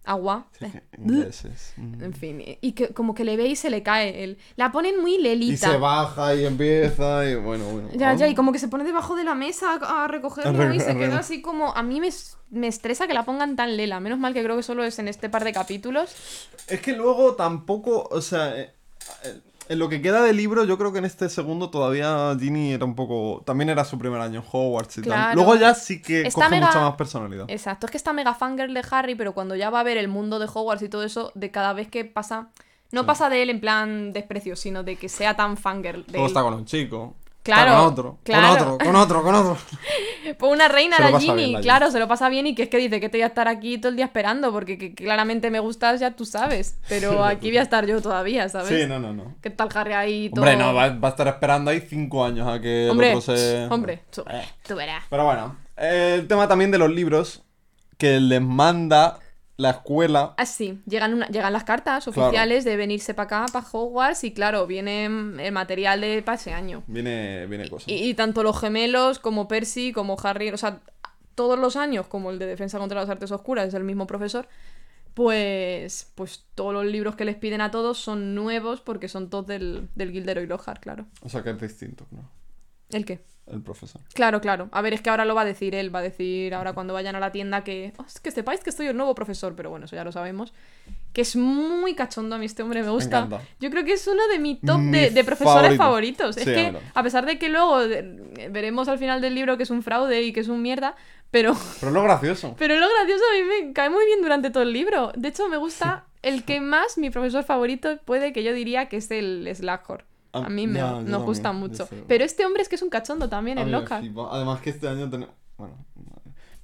Agua. Sí, <laughs> ingleses. Mm. En fin, y que como que le ve y se le cae el... La ponen muy lelita. Y se baja y empieza y bueno, bueno. Ya, ya, y como que se pone debajo de la mesa a recogerlo y se queda así como... A mí me, me estresa que la pongan tan lela. Menos mal que creo que solo es en este par de capítulos. Es que luego tampoco, o sea, eh, eh, en lo que queda de libro, yo creo que en este segundo todavía Ginny era un poco. También era su primer año en Hogwarts y tal. Luego ya sí que Está coge mega- mucha más personalidad. Exacto, es que está mega fangirl de Harry, pero cuando ya va a ver el mundo de Hogwarts y todo eso, de cada vez que pasa. No Sí. pasa de él en plan desprecio, sino de que sea tan fangirl. De él. está con un chico. Claro, con otro. claro. Con otro, con otro, con otro. <laughs> Pues una reina la bien, Ginny, la claro, se lo pasa bien y que es que dice que te voy a estar aquí todo el día esperando porque que claramente me gustas, ya tú sabes. Pero <laughs> aquí voy a estar yo todavía, ¿sabes? Sí, no, no, no. ¿Qué tal Harry ahí todo? Hombre, no, va, va a estar esperando ahí cinco años a que Hombre, el otro se. hombre, tú, Eh. tú verás. Pero bueno, eh, el tema también de los libros que les manda la escuela. Ah, sí, llegan, una- llegan las cartas Claro. oficiales de venirse para acá, para Hogwarts, y claro, viene mm, el material de para ese año. Viene, viene cosas. Y, y tanto los gemelos como Percy, como Harry, o sea, todos los años, como el de Defensa contra las Artes Oscuras, es el mismo profesor, pues, pues todos los libros que les piden a todos son nuevos porque son todos del, del Gildero y Lockhart, claro. O sea que es distinto, ¿no? ¿El qué? El profesor. Claro, claro. A ver, es que ahora lo va a decir él, va a decir ahora cuando vayan a la tienda que... "Oh, es que sepáis que estoy el nuevo profesor, pero bueno, eso ya lo sabemos. Que es muy cachondo a mí este hombre, me gusta. encanta. Yo creo que es uno de mi top Mi de, de profesores favorito. favoritos. Es que, a pesar de que luego de- veremos al final del libro que es un fraude y que es un mierda, pero, <laughs> Pero es lo gracioso. pero lo gracioso a mí me cae muy bien durante todo el libro. De hecho, me gusta el que más mi profesor favorito puede que yo diría que es el Slughorn. A- A mí me, nos gusta también, mucho. Pero este hombre es que es un cachondo también, el flipa. Además que este año tenemos... Bueno,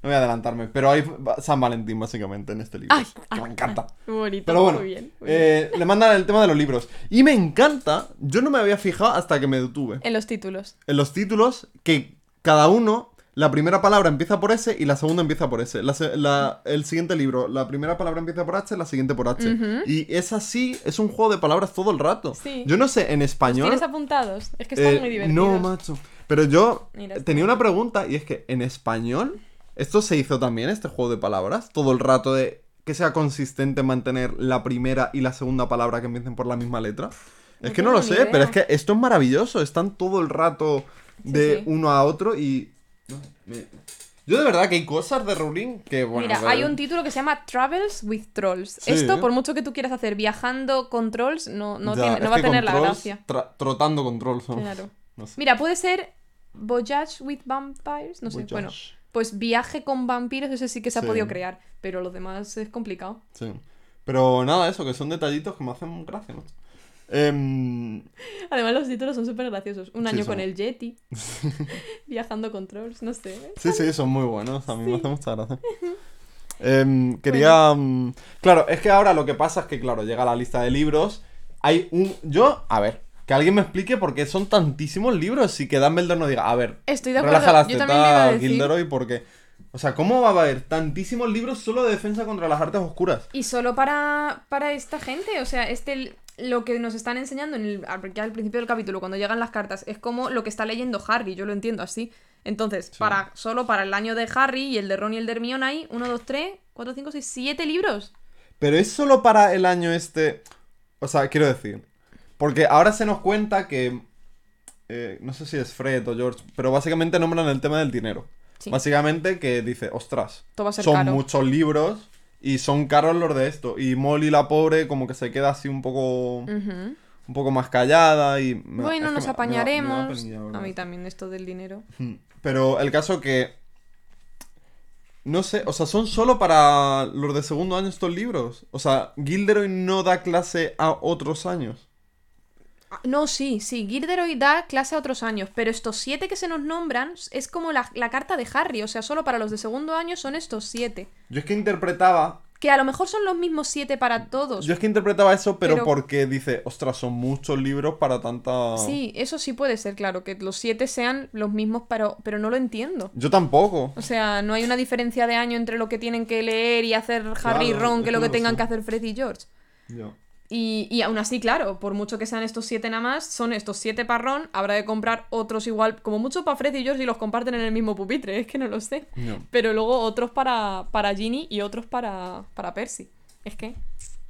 no voy a adelantarme, pero hay San Valentín básicamente en este libro. Ay, que ay, me encanta. Muy bonito, Pero bueno, muy bien. muy bien. eh, le mandan el tema de los libros. Y me encanta, yo no me había fijado hasta que me detuve. En los títulos. En los títulos, que cada uno, la primera palabra empieza por S y la segunda empieza por S. La el siguiente libro, la primera palabra empieza por H, la siguiente por H. Y es así, es un juego de palabras todo el rato. Sí. Yo no sé, en español... ¿Tienes apuntados? Es que están Eh, muy divertidos. No, macho. Pero yo Mira, está tenía una pregunta y es que en español, esto se hizo también, este juego de palabras, todo el rato de que sea consistente mantener la primera y la segunda palabra que empiecen por la misma letra. No es que no lo sé, idea. pero es que esto es maravilloso. Están todo el rato de sí. uno a otro y. Yo de verdad que hay cosas de Rowling que, bueno. Mira, hay un título que se llama Travels with Trolls. Sí. Esto, por mucho que tú quieras hacer viajando con trolls, no, no, Ya, tiene- es no va a tener la trolls, gracia. trotando con trolls. Claro. No sé. Mira, puede ser Voyage with Vampires. No sé, Voyage. bueno. Pues viaje con vampiros, ese sí que se ha podido crear. Pero lo demás es complicado. Sí. Pero nada, eso, que son detallitos que me hacen gracia, ¿no? Em, Además, los títulos son súper graciosos. Un año con el Yeti. <laughs> viajando con trolls, no sé. sí, sí, son muy buenos. A mí me hace mucha gracia. <laughs> Em, quería. mm, Claro, es que ahora lo que pasa es que, claro, llega la lista de libros. Hay un. Yo, a ver, que alguien me explique por qué son tantísimos libros y que Dumbledore no diga, a ver, Estoy de acuerdo. relaja las tetas. Gilderoy, porque. O sea, ¿cómo va a haber tantísimos libros solo de defensa contra las artes oscuras? Y solo para, para esta gente, o sea, este lo que nos están enseñando en el, al- ya al principio del capítulo, cuando llegan las cartas, es como lo que está leyendo Harry, yo lo entiendo así. Entonces, para solo para el año de Harry y el de Ron y el de Hermione hay 1, 2, 3, 4, 5, 6, 7 libros. Pero es solo para el año este. O sea, quiero decir. Porque ahora se nos cuenta que. eh, no sé si es Fred o George, pero básicamente nombran el tema del dinero. Sí. Básicamente que dice, ostras, son caro. muchos libros y son caros los de esto. Y Molly la pobre como que se queda así un poco. Un poco más callada y. me- Bueno, nos me- me da- me da apañaremos. penilla, a mí también esto del dinero. Pero el caso que. No sé, o sea, son solo para los de segundo año estos libros. O sea, Gilderoy no da clase a otros años. Ah, No, sí, sí, Gilderoy da clase a otros años, pero estos siete que se nos nombran es como la, la carta de Harry, o sea, solo para los de segundo año son estos siete. Yo es que interpretaba. Que a lo mejor son los mismos siete para todos. Yo es que interpretaba eso, pero, Pero- porque dice, ostras, son muchos libros para tanta. Sí, eso sí puede ser, claro, que los siete sean los mismos, pero, pero no lo entiendo. Yo tampoco. O sea, no hay una diferencia de año entre lo que tienen que leer y hacer Harry y Ron que lo que tengan que hacer Fred y George. Yo. Y, y aún así, claro, por mucho que sean estos siete nada más, son estos siete para Ron, habrá que comprar otros igual, como mucho para Fred y George y los comparten en el mismo pupitre, <laughs> es que no lo sé. Yo. Pero luego otros para, para Ginny y otros para, para Percy. Es que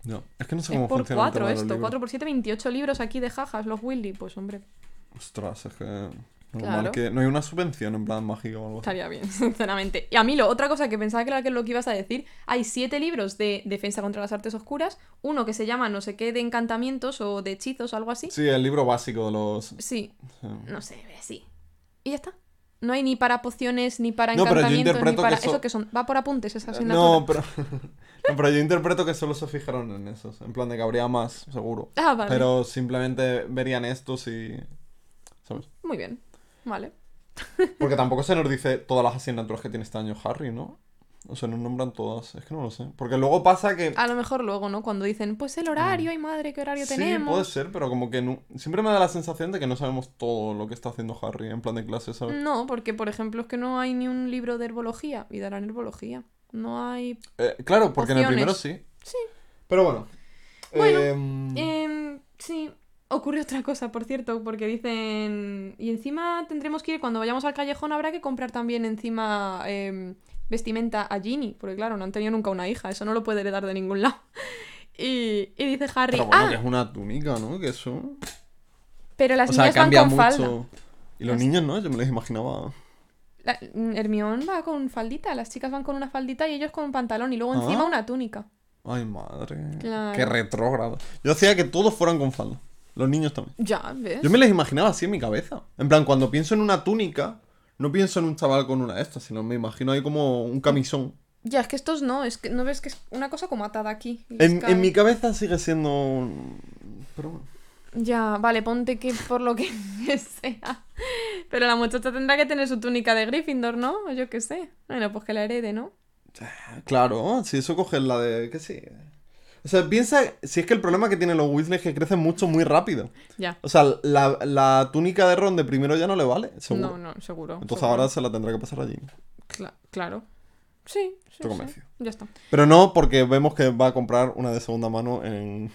yo. Es que no sé es cómo por funciona cuatro de esto, libros. 4 por 7, 28 libros aquí de jajas, los Willy, pues hombre. Ostras, es que. Claro. que no hay una subvención en plan mágica o algo así. Estaría bien, <laughs> sinceramente. Y a mí lo, otra cosa que pensaba que era lo que ibas a decir, hay siete libros de defensa contra las artes oscuras, uno que se llama no sé qué de encantamientos o de hechizos o algo así. Sí, el libro básico de los... Sí, sí. no sé, sí. Y ya está. No hay ni para pociones, ni para No, encantamientos, ni para... que eso- ¿Eso que son? Va por apuntes esa asignatura. No, pero... <laughs> no, pero yo interpreto que solo se fijaron en esos. En plan de que habría más, seguro. Ah, vale. Pero simplemente verían estos y... ¿Sabes? Muy bien. Vale. Porque tampoco se nos dice todas las asignaturas que tiene este año Harry, ¿no? O sea, nos nombran todas. Es que no lo sé. Porque luego pasa que... A lo mejor luego, ¿no? Cuando dicen, pues el horario, ay madre, ¿qué horario Mm. Sí, tenemos? puede ser, pero como que no... siempre me da la sensación de que no sabemos todo lo que está haciendo Harry en plan de clase, ¿sabes? No, porque por ejemplo es que no hay ni un libro de herbología y darán herbología. No hay. Eh, claro, porque en el primero sí. Sí. Pero bueno. Bueno, Em, Em, sí, ocurre otra cosa, por cierto, porque dicen. Y encima tendremos que ir, cuando vayamos al callejón, habrá que comprar también encima em, vestimenta a Ginny, porque claro, no han tenido nunca una hija, eso no lo puede heredar de ningún lado. <laughs> Y, y dice Harry, Pero bueno, ah, que es una túnica, ¿no? Que eso... pero las O sea, niñas van con mucho. falda. Y los Las- niños, ¿no? Yo me los imaginaba... La, Hermione va con faldita, las chicas van con una faldita y ellos con un pantalón y luego encima Ah. una túnica. Ay, madre. Claro. Qué retrógrado. Yo hacía que todos fueran con falda. Los niños también. Ya, ¿ves? Yo me les imaginaba así en mi cabeza. En plan, cuando pienso en una túnica, no pienso en un chaval con una de estas, sino me imagino ahí como un camisón. Ya, es que estos no, es que no ves que es una cosa como atada aquí. En, en mi cabeza sigue siendo... un- Pero bueno. Ya, vale, ponte que por lo que <laughs> sea. Pero la muchacha tendrá que tener su túnica de Gryffindor, ¿no? O yo qué sé. Bueno, pues que la herede, ¿no? Claro, si eso coges la de... ¿Qué sí? O sea, piensa... Si es que el problema que tienen los Weasley es que crecen mucho, muy rápido. Ya. O sea, la, la túnica de Ron de primero ya no le vale, seguro. No, no, seguro. Entonces seguro. ahora se la tendrá que pasar allí. Cla- claro. Sí, sí, Estoy sí. Ya está. Pero no porque vemos que va a comprar una de segunda mano en...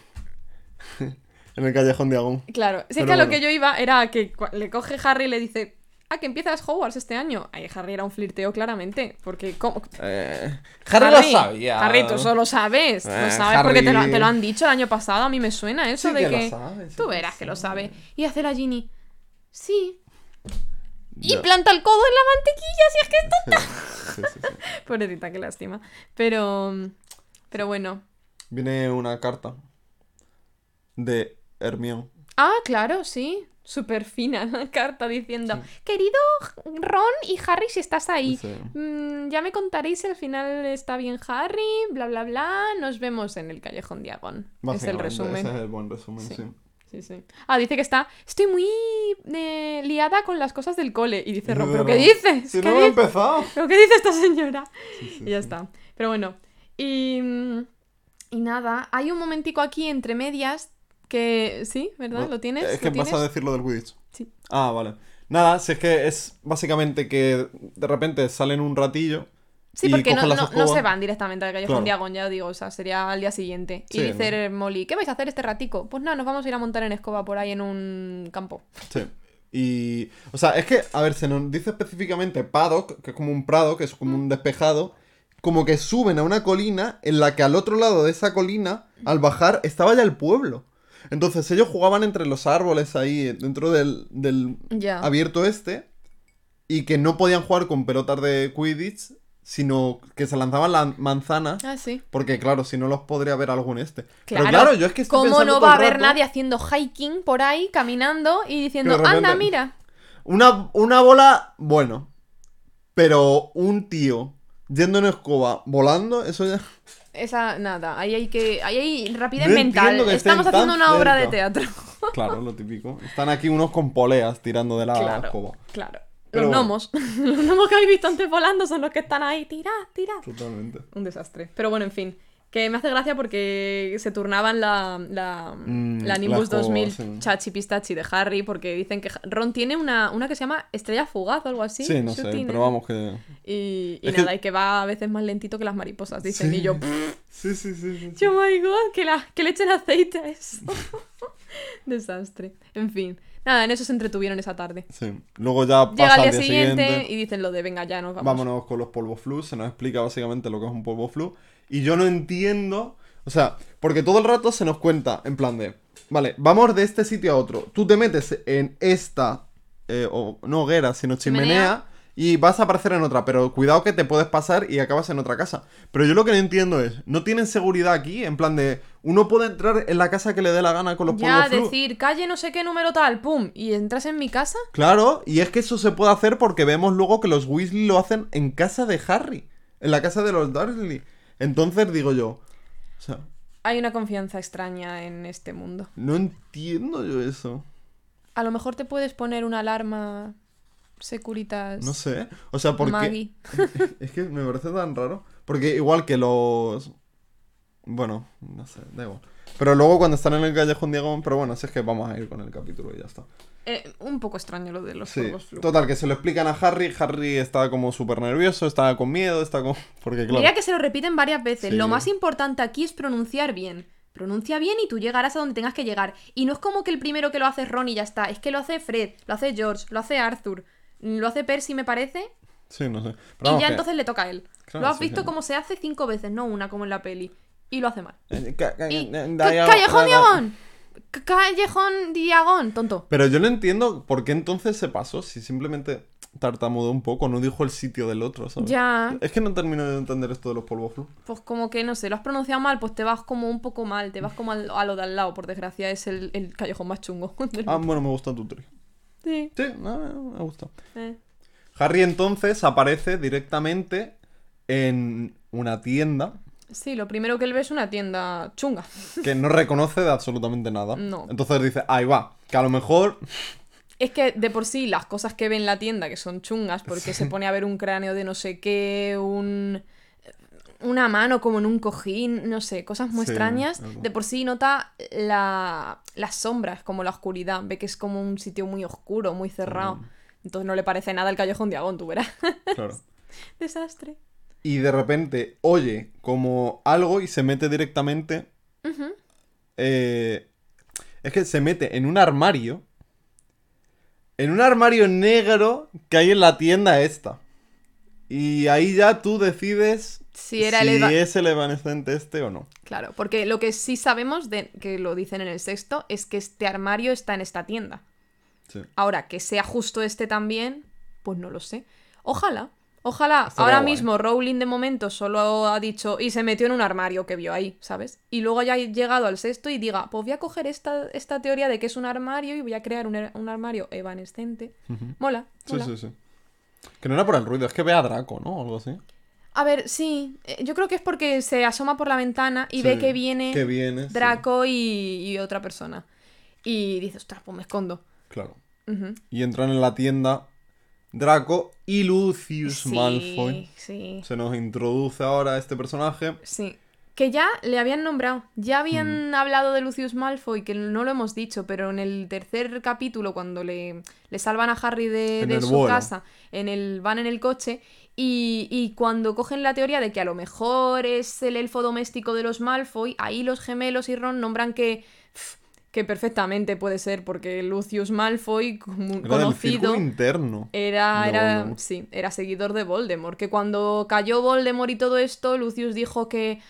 <laughs> en el callejón de Agón. Claro. Si es que a lo bueno. que yo iba era que le coge Harry y le dice... Ah, que empiezas Hogwarts este año. Ay, Harry era un flirteo claramente. Porque, ¿cómo? Eh, Harry, lo sabía. Harry, tú eso lo sabes. Lo Eh, sabes porque te lo, te lo han dicho el año pasado. A mí me suena eso Sí de que que. lo sabe, sí tú verás lo que lo sabe. Y hace la Ginny. Sí. Y planta el codo en la mantequilla, si es que es Sí, sí, sí. <laughs> Pobrecita, qué lástima. Pero. Pero bueno. Viene una carta de Hermione. Ah, claro, sí. Súper fina la <laughs> carta diciendo: Querido Ron y Harry, si estás ahí. Mm, ya me contaréis si al final está bien Harry, bla bla bla. Nos vemos en el callejón Diagon. Es el resumen. Ese es el buen resumen, Sí. sí. Sí. Ah, dice que está. Estoy muy eh, liada con las cosas del cole. Y dice Ron, ¿pero qué dices? Si ¿Qué no he empezado. <laughs> ¿Pero qué dice esta señora? Y ya está. Pero bueno. Y. mm, Y nada, hay un momentico aquí entre medias que. Sí, ¿verdad? No, ¿Lo tienes? Es que ¿Lo vas tienes? a decir lo del Quidditch. Sí. Ah, vale. Nada, si es que es básicamente que de repente salen un ratillo. Sí, porque no, no, no se van directamente al callejón Claro. Diagon, ya digo, o sea, sería al día siguiente. Y dice Molly, ¿qué vais a hacer este ratico? Pues nada, nos vamos a ir a montar en escoba por ahí en un campo. Sí. Y. O sea, es que, a ver, se nos dice específicamente paddock, que es como un prado, que es como un despejado. Como que suben a una colina en la que al otro lado de esa colina, al bajar, estaba ya el pueblo. Entonces ellos jugaban entre los árboles ahí, dentro del, del abierto este. Y que no podían jugar con pelotas de Quidditch, sino que se lanzaban las manzanas. Ah, sí. Porque claro, si no los podría ver algún este. Claro, Pero claro, yo es que estoy ¿Cómo no va a haber rato- nadie haciendo hiking por ahí, caminando y diciendo, repente- anda, mira? Una, una bola, bueno. Pero un tío yendo en escoba, volando, eso ya. Esa, nada, ahí hay que. Ahí hay rapidez No mental. Estamos haciendo una obra de teatro. <laughs> Claro, lo típico. Están aquí unos con poleas tirando de la claro, escoba. claro. Pero los bueno. gnomos. <laughs> los gnomos que habéis visto antes volando son los que están ahí. Tirad, tirad. Totalmente. Un desastre. Pero bueno, en fin. Que me hace gracia porque se turnaban la, la, Mm, la Nimbus la escoba, 2000 sí. Chachi Pistachi de Harry porque dicen que Ron tiene una, una que se llama Estrella Fugaz o algo así. Sí, no sé, pero vamos que. Y, y Es que- nada, y que va a veces más lentito que las mariposas, dicen. Sí. Y yo, <laughs> Sí, sí, sí. sí, sí. oh my god, que, la, que le echen aceite a eso. <laughs> Desastre. En fin. Nada, en eso se entretuvieron esa tarde. Sí. Luego ya Llega pasa al día día siguiente, siguiente. y dicen lo de venga, ya nos vamos. Vámonos con los polvos flu. Se nos explica básicamente lo que es un polvo flu. Y yo no entiendo. O sea, porque todo el rato se nos cuenta en plan de. Vale, vamos de este sitio a otro. Tú te metes en esta eh, o, no hoguera, sino chimenea, Chimenea. y vas a aparecer en otra, pero cuidado que te puedes pasar y acabas en otra casa. Pero yo lo que no entiendo es, ¿no tienen seguridad aquí? En plan de, uno puede entrar en la casa que le dé la gana con los Ya, flu. decir, calle no sé qué número tal, pum, y entras en mi casa. Claro, y es que eso se puede hacer porque vemos luego que los Weasley lo hacen en casa de Harry, en la casa de los Dursley. Entonces digo yo, o sea, Hay una confianza extraña en este mundo. no entiendo yo eso. A lo mejor te puedes poner una alarma Securitas No sé, o sea, porque Maggie. <laughs> es que me parece tan raro, porque igual que los bueno, no sé, da igual. Pero luego cuando están en el callejón Diagón, pero bueno, si es que vamos a ir con el capítulo y ya está. Eh, un poco extraño lo de los Sí, total, que se lo explican a Harry. Harry está como súper nervioso, está con miedo, está con. <laughs> Porque, claro. Mira que se lo repiten varias veces. Sí. Lo más importante aquí es pronunciar bien. Pronuncia bien y tú llegarás a donde tengas que llegar. Y no es como que el primero que lo hace es Ron y ya está. Es que lo hace Fred, lo hace George, lo hace Arthur, lo hace Percy, me parece. Sí, no sé. Pero y ya que- entonces le toca a él. Claro, lo has sí, visto sí. como se hace cinco veces, no una como en la peli. Y lo hace mal. Eh, Y... eh, ¡Ca- Diagon- ¡Callejón Diagon- Diagón! ¡Callejón Diagón! Tonto. Pero yo no entiendo por qué entonces se pasó, si simplemente tartamudeó un poco, no dijo el sitio del otro, ¿sabes? Ya. Es que no termino de entender esto de los polvos flu. Pues como que, no sé, lo has pronunciado mal, pues te vas como un poco mal. Te vas como al- a lo de al lado, por desgracia. Es el, el callejón más chungo. del <laughs> Ah, bueno, me gusta tu tri. Sí. Sí, no, me gusta. eh. Harry entonces aparece directamente en una tienda Sí, lo primero que él ve es una tienda chunga. <laughs> que no reconoce de absolutamente nada. No. Entonces dice, ahí va, que a lo mejor... Es que de por sí las cosas que ve en la tienda, que son chungas, porque se pone a ver un cráneo de no sé qué, un... una mano como en un cojín, no sé, cosas muy Sí, extrañas. De por sí nota la... las sombras, como la oscuridad. Ve que es como un sitio muy oscuro, muy cerrado. Mm. Entonces no le parece nada el callejón Diagón, tú verás. Claro. <laughs> Desastre. Y de repente oye como algo y se mete directamente... Eh, es que se mete en un armario. En un armario negro que hay en la tienda esta. Y ahí ya tú decides Si era el Eva- es el evanescente este o no. Claro, porque lo que sí sabemos, de, que lo dicen en el sexto, es que este armario está en esta tienda. Sí. Ahora, que sea justo este también, pues no lo sé. Ojalá, ojalá. Estaría Ahora guay. mismo Rowling de momento solo ha dicho y se metió en un armario que vio ahí, ¿sabes? Y luego ya ha llegado al sexto y diga, pues voy a coger esta, esta teoría de que es un armario y voy a crear un, un armario evanescente. Mola, Sí, mola. sí, sí. Que no era por el ruido, es que ve a Draco, ¿no? O algo así. A ver, sí, eh, yo creo que es porque se asoma por la ventana y Sí, ve que viene, que viene, sí. Draco y, y otra persona. Y dice, ostras, pues me escondo. Claro. Y entran en la tienda Draco y Lucius Sí, Malfoy. sí, Se nos introduce ahora este personaje. sí. Que ya le habían nombrado, ya habían Mm. hablado de Lucius Malfoy, que no lo hemos dicho, pero en el tercer capítulo, cuando le, le salvan a Harry de, de su vuelo. casa, en el, van en el coche, y, y cuando cogen la teoría de que a lo mejor es el elfo doméstico de los Malfoy, ahí los gemelos y Ron nombran que, que perfectamente puede ser, porque Lucius Malfoy, como Era conocido... interno. Era, era, sí, era seguidor de Voldemort. Que cuando cayó Voldemort y todo esto, Lucius dijo que.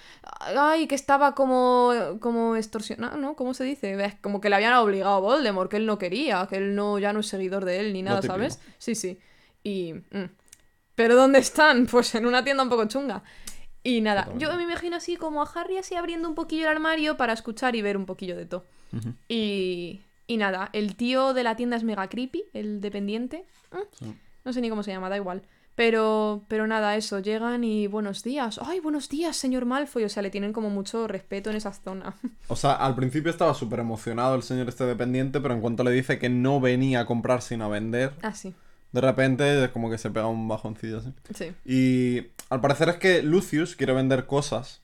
Ay, que estaba como. como extorsionado, ¿no? ¿Cómo se dice? Como que le habían obligado a Voldemort, que él no quería, que él no, ya no es seguidor de él ni nada. ¿sabes? Sí, sí. Y. mm. ¿Pero dónde están? <laughs> Pues en una tienda un poco chunga. Y nada, yo me imagino así como a Harry así abriendo un poquillo el armario para escuchar y ver un poquillo de todo. Y, y nada, el tío de la tienda es mega creepy, el dependiente. Mm, Sí. No sé ni cómo se llama, da igual. Pero, pero nada, eso, llegan y buenos días. ¡Ay, buenos días, señor Malfoy! O sea, le tienen como mucho respeto en esa zona. <laughs> O sea, al principio estaba súper emocionado el señor este dependiente, pero en cuanto le dice que no venía a comprar sino a vender, ah, sí. De repente es como que se pega un bajoncillo así. Sí. Y al parecer es que Lucius quiere vender cosas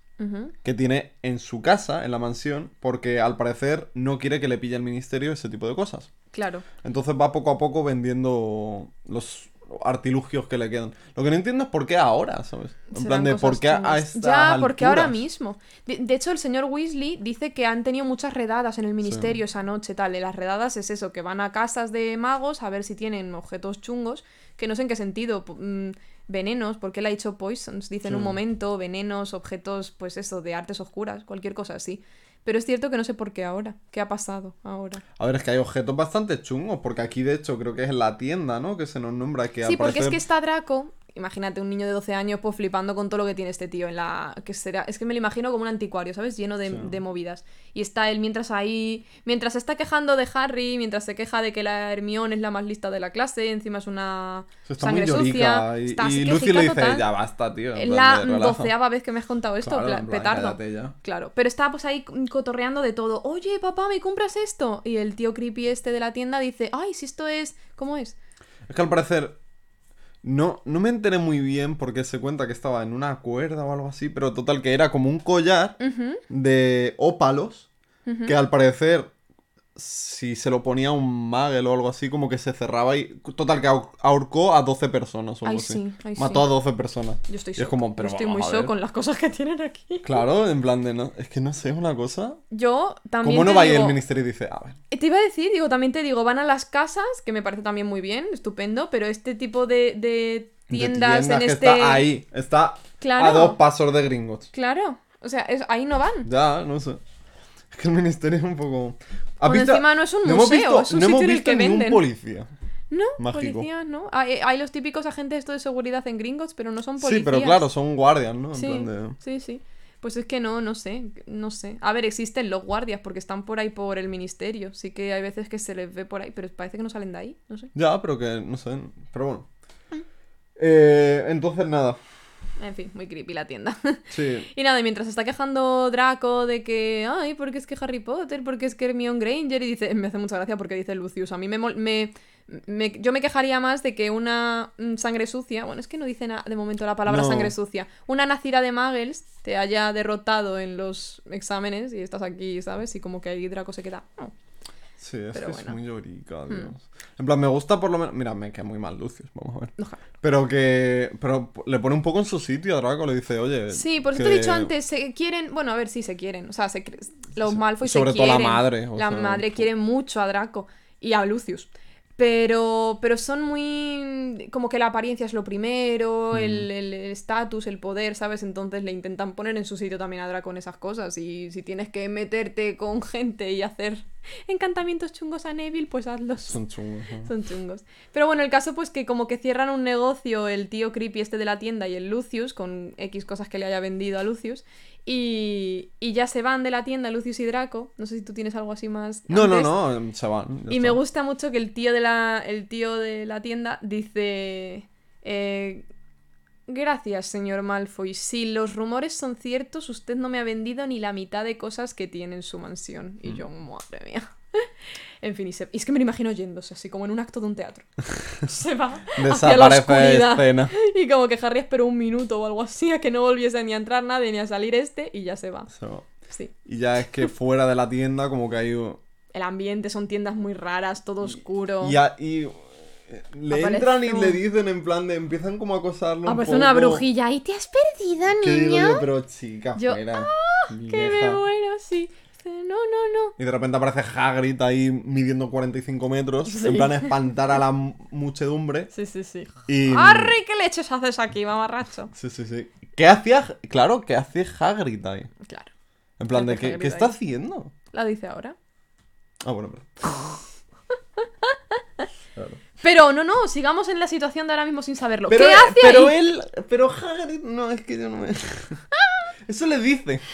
que tiene en su casa, en la mansión, porque al parecer no quiere que le pille el ministerio ese tipo de cosas. Claro. Entonces va poco a poco vendiendo los artilugios que le quedan. Lo que no entiendo es por qué ahora, ¿sabes? En plan de por qué a estas Ya, porque ahora mismo. De, de hecho, el señor Weasley dice que han tenido muchas redadas en el ministerio esa noche, tal. Y las redadas es eso, que van a casas de magos a ver si tienen objetos chungos, que no sé en qué sentido. po- mm, venenos, porque él ha dicho poisons, dice en un momento, venenos, objetos, pues eso, de artes oscuras, cualquier cosa así. Pero es cierto que no sé por qué ahora. ¿Qué ha pasado ahora? A ver, es que hay objetos bastante chungos, porque aquí de hecho creo que es la tienda, ¿no? Que se nos nombra que Sí, porque es que está Draco. Imagínate un niño de 12 años pues flipando con todo lo que tiene este tío en la que será es que me lo imagino como un anticuario, ¿sabes? Lleno de, Sí. de movidas. Y está él mientras ahí mientras se está quejando de Harry, mientras se queja de que la Hermione es la más lista de la clase, encima es una Se está sangre muy sucia. Y, está y Lucy le dice, total. ya basta, tío. Es la de, relaja". doceava vez que me has contado esto, Claro, plan, petardo. ya. Claro, pero está pues ahí cotorreando de todo. Oye, papá, ¿me compras esto? Y el tío creepy este de la tienda dice, ay, si esto es... ¿Cómo es? Es que al parecer. No, no me enteré muy bien porque se cuenta que estaba en una cuerda o algo así, pero total que era como un collar de ópalos que al parecer si se lo ponía un magel o algo así como que se cerraba y total que ahor- ahorcó a 12 personas o algo Ay, así. sí, ay, Mató sí. a 12 personas. Yo estoy es Yo estoy muy ver. con las cosas que tienen aquí. <laughs> Claro, en plan de no, es que no sé, es una cosa. Yo también ¿Cómo no va el ministerio y dice, a ver, Te iba a decir, digo, también te digo, van a las casas, que me parece también muy bien, estupendo, pero este tipo de, de de tiendas en que este... está ahí, está Claro. a dos pasos de gringos. Claro, o sea, es- ahí no van. Ya, no sé. Es que el ministerio es un poco. ¿Has Bueno, visto- encima no es un museo, visto- es un no sitio en el que venden. policía. No, Mágico. policías, ¿no? Hay, hay los típicos agentes esto de seguridad en Gringotts, pero no son policías. Sí, pero claro, son guardias, ¿no? En Sí, plan de- sí, sí. Pues es que no, no sé, no sé. A ver, existen los guardias porque están por ahí por el ministerio. Sí que hay veces que se les ve por ahí, pero parece que no salen de ahí, no sé. Ya, pero que no sé. Pero bueno. Mm. Eh, entonces nada. En fin, muy creepy la tienda. Sí. <laughs> y nada, y mientras está quejando Draco de que, ay, porque es que Harry Potter, porque es que Hermione Granger, y dice, me hace mucha gracia porque dice Lucius, a mí me, mol- me, me- yo me quejaría más de que una mm, sangre sucia, bueno, es que no dice na- de momento la palabra No. sangre sucia, una nacida de Muggles te haya derrotado en los exámenes y estás aquí, ¿sabes? Y como que ahí Draco se queda, "Oh". Sí, es Pero que bueno. Hmm. es muy llorica, Dios. En plan, me gusta por lo menos. Mira, me queda muy mal Lucius, vamos a ver. Ojalá. Pero que. Pero le pone un poco en su sitio a Draco, le dice, oye. Sí, por eso que- te he dicho antes, se quieren, bueno, a ver, sí se quieren, o sea, se los Sí, Malfoy sobre se todo la quieren. madre, o la sea, madre fu- quiere mucho a Draco y a Lucius. Pero, pero son muy... como que la apariencia es lo primero, Mm. el estatus, el, poder, ¿sabes? Entonces le intentan poner en su sitio también a Draco en esas cosas. Y si tienes que meterte con <laughs> gente y hacer encantamientos chungos a Neville, pues hazlos. Son chungos. Son chungos. Pero bueno, el caso pues que como que cierran un negocio el tío creepy este de la tienda y el Lucius, con X cosas que le haya vendido a Lucius, y, y ya se van de la tienda Lucius y Draco. No sé si tú tienes algo así más... No, no, antes. no, se van. Y me gusta mucho que el tío de la, el tío de la tienda dice... eh, Gracias, señor Malfoy. Si los rumores son ciertos, usted no me ha vendido ni la mitad de cosas que tiene en su mansión. Mm. Y yo, madre mía. En fin, y, se- y es que me lo imagino yéndose, así como en un acto de un teatro. <laughs> se va hacia la Desaparece de oscuridad. escena. <laughs> Y como que Harry esperó un minuto o algo así a que no volviese ni a entrar nadie ni a salir este y ya se va. Se va. Sí. Y ya es que fuera de la tienda, como que hay. un- El ambiente son tiendas muy raras, todo oscuro. Y, a- y, eh, le Aparece entran y un- le dicen en plan de. Empiezan como a acosarlo. un Aparece una poco. brujilla. ¿Y te has perdido, Que digo niño? yo, pero chica, Yo, fuera. Vieja". me muero, sí. Dice, no, no, no. Y de repente aparece Hagrid ahí midiendo 45 metros, Sí. en plan a espantar a la mu- muchedumbre. Sí, sí, sí. Y... ¡Harry, qué leches haces aquí, mamarracho! Sí, sí, sí. ¿Qué hacía? Claro, ¿qué hace Hagrid ahí? Claro. En plan de, ¿qué, ¿qué está haciendo? La dice ahora. Ah, bueno, pero... <laughs> Claro. Pero no, no, sigamos en la situación de ahora mismo sin saberlo. Pero, ¿Qué hace pero ahí? él... Pero Hagrid... No, es que yo no me... <laughs> Eso le dice. <laughs>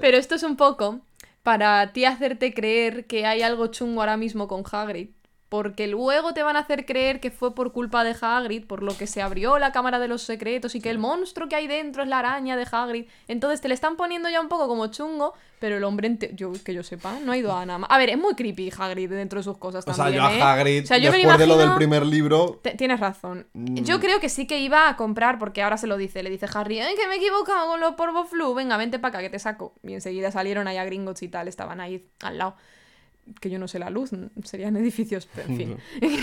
Pero esto es un poco para ti hacerte creer que hay algo chungo ahora mismo con Hagrid. Porque luego te van a hacer creer que fue por culpa de Hagrid, por lo que se abrió la cámara de los secretos y que el monstruo que hay dentro es la araña de Hagrid. Entonces te le están poniendo ya un poco como chungo, pero el hombre, yo que yo sepa, no ha ido a nada más. A ver, es muy creepy Hagrid dentro de sus cosas O sea, a ¿eh? Hagrid, O sea, yo me después de lo del primer libro... Tienes razón. Mm. Yo creo que sí que iba a comprar, porque ahora se lo dice. Le dice Harry, ¡ay, que me he equivocado con los polvos flu! Venga, vente para acá, que te saco. Y enseguida salieron allá gringos y tal, estaban ahí al lado. Que yo no sé la luz, serían <laughs> edificios, pero en fin. <laughs>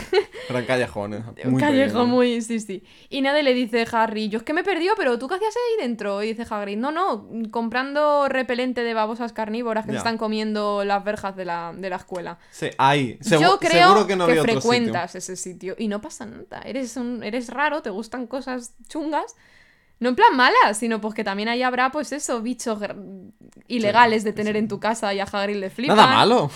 Eran callejones. <laughs> Un callejón muy... Sí, sí. Y nadie le dice Harry, yo es que me he perdido, pero ¿tú qué hacías ahí dentro? Y dice Hagrid, no, no, comprando repelente de babosas carnívoras que se están comiendo las verjas de la, de la escuela. Sí, ahí. Segu- Yo creo seguro que no sitio. frecuentas ese sitio y no pasa nada. Eres, un, eres raro, te gustan cosas chungas No en plan mala, sino pues que también ahí habrá, pues eso, bichos ilegales de tener en tu casa y a Hagrid le flipan. Nada malo.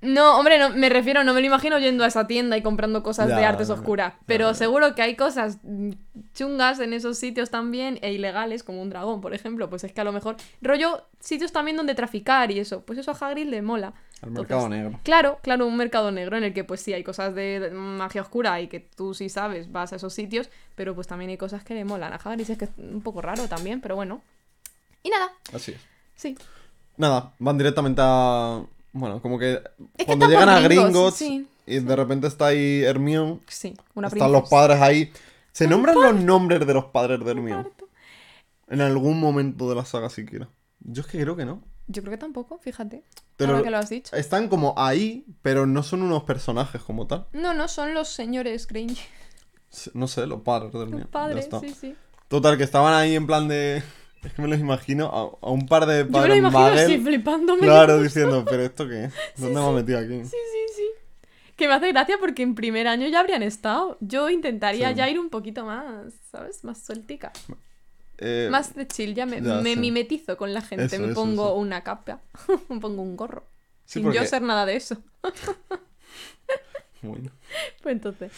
No, hombre, no, me refiero, no me lo imagino yendo a esa tienda y comprando cosas de artes oscuras. Pero ya. seguro que hay cosas chungas en esos sitios también e ilegales, como un dragón, por ejemplo. Pues es que a lo mejor. Rollo, sitios también donde traficar y eso. Pues eso a Hagrid le mola. Al Entonces, mercado negro. Claro, claro, un mercado negro en el que pues sí hay cosas de magia oscura y que tú sí sabes, vas a esos sitios, pero pues también hay cosas que le molan a Hagrid, es que es un poco raro también, pero bueno. Y nada, Así es. sí. Nada, van directamente a. Bueno, como que. cuando llegan a Gringotts, sí, y de repente está ahí Hermione. Sí, una están los padres ahí. ¿Se nombran los nombres de los padres de Hermione? En algún momento de la saga siquiera. Yo es que creo que no. Yo creo que tampoco, fíjate. Te ahora que lo has dicho. Están como ahí, pero no son unos personajes como tal. No, no, son los señores Granger. S- No sé, los padres de Hermione. Los padres, sí, sí. Total, que estaban ahí en plan de. Es que me los imagino a, a un par de Yo me padres lo imagino Muggles, así, flipándome. Claro, diciendo, ¿pero esto qué es? <laughs> ¿Dónde me he metido aquí? Sí, sí, sí. Que me hace gracia porque en primer año ya habrían estado. Yo intentaría Sí. ya ir un poquito más, ¿sabes? Más sueltica. Eh, Más de chill, ya me, ya, me sí. mimetizo con la gente. Eso, me eso, pongo eso. una capa, <laughs> me pongo un gorro. Sí, sin porque- yo ser nada de eso. <laughs> bueno. <laughs> Pues entonces.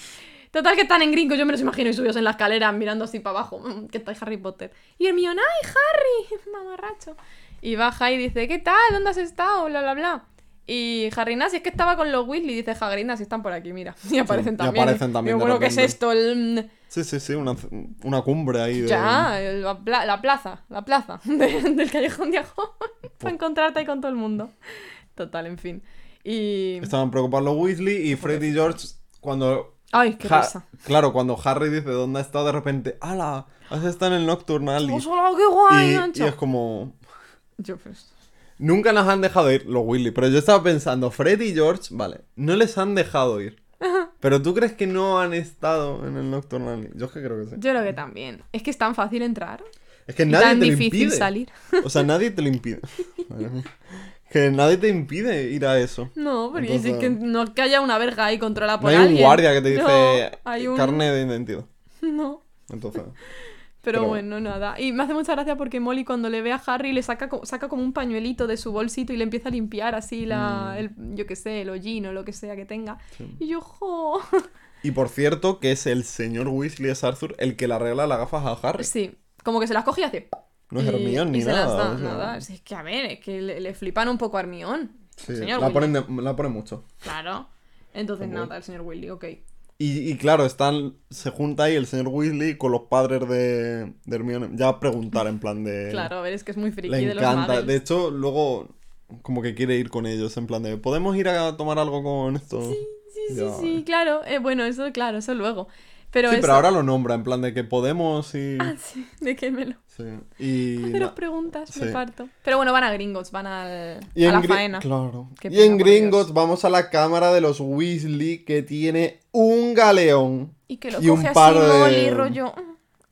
Total que están en gringo, yo me los imagino y subidos en la escalera mirando así para abajo. mm, Que está Harry Potter. Y Hermione, ¡ay, Harry! Mamarracho. Y baja y dice, ¿qué tal? ¿Dónde has estado? Bla, bla, bla. Y Harry, "Nah, si es que estaba con los Weasley, dice Hagrid, "Nah, si están por aquí, mira. Y aparecen y también. aparecen también de bueno, ¿qué es esto? El... Sí, sí, sí, una, una cumbre ahí de... Ya, la, pla- la plaza, la plaza <laughs> de- del callejón de Ajón. <laughs> para encontrarte ahí con todo el mundo. Total, en fin. Y... Estaban preocupados los Weasley y Fred y George cuando... Ay, qué risa. Claro, cuando Harry dice dónde ha estado de repente, ¡Hala! Has estado en el Nocturnal ¡Oh, hola, qué guay, y, y es como... Yo, pues... Nunca nos han dejado ir los Weasley, pero yo estaba pensando, Fred y George, vale, no les han dejado ir. Pero tú crees que no han estado en el Nocturnal? Yo es que creo que sí. Yo creo que también. Es que es tan fácil entrar. Es que Y nadie tan te lo difícil impide. salir. O sea, nadie te lo impide. <laughs> Que nadie te impide ir a eso. No, porque Entonces- es que no es que haya una verga ahí controlada No por hay un alguien. guardia que te dice No, hay un... carne de identidad. <laughs> No. Entonces, Pero, Pero- bueno, nada. Y me hace mucha gracia porque Molly cuando le ve a Harry le saca, saca como un pañuelito de su bolsito y le empieza a limpiar así la, Mm. el, yo qué sé, el hollín o lo que sea que tenga. Sí. Y yo, jo. y por cierto, que es el señor Weasley es Arthur el que le arregla las gafas a Harry. Sí, como que se las coge y hace... No es Hermione ni y se nada. las da, o sea, nada. Es que, a ver, es que le, le flipan un poco a Hermione. sí, señor la, ponen de- la ponen mucho. Claro. Entonces, nada, el señor Willy, ok. Y, y claro, están, se junta ahí el señor Weasley con los padres de, de Hermione. Ya a preguntar en plan de... Claro, a ver, es que es muy friki Le de los encanta. muggles. De hecho, luego como que quiere ir con ellos en plan de... ¿Podemos ir a tomar algo con esto? Sí, sí, Ya. sí, claro. Eh, bueno, eso, claro, eso luego. Pero Sí, eso... pero ahora lo nombra, en plan de que podemos y... Ah, sí, de que me lo... Sí. Y... <laughs> Haceros preguntas, me parto. Pero bueno, van a Gringotts, van al, Y a la Gri- faena. Claro. Qué y en por Gringotts Dios. vamos a la cámara de los Weasley que tiene un galeón Y que lo y un coge par así de- Molly, rollo...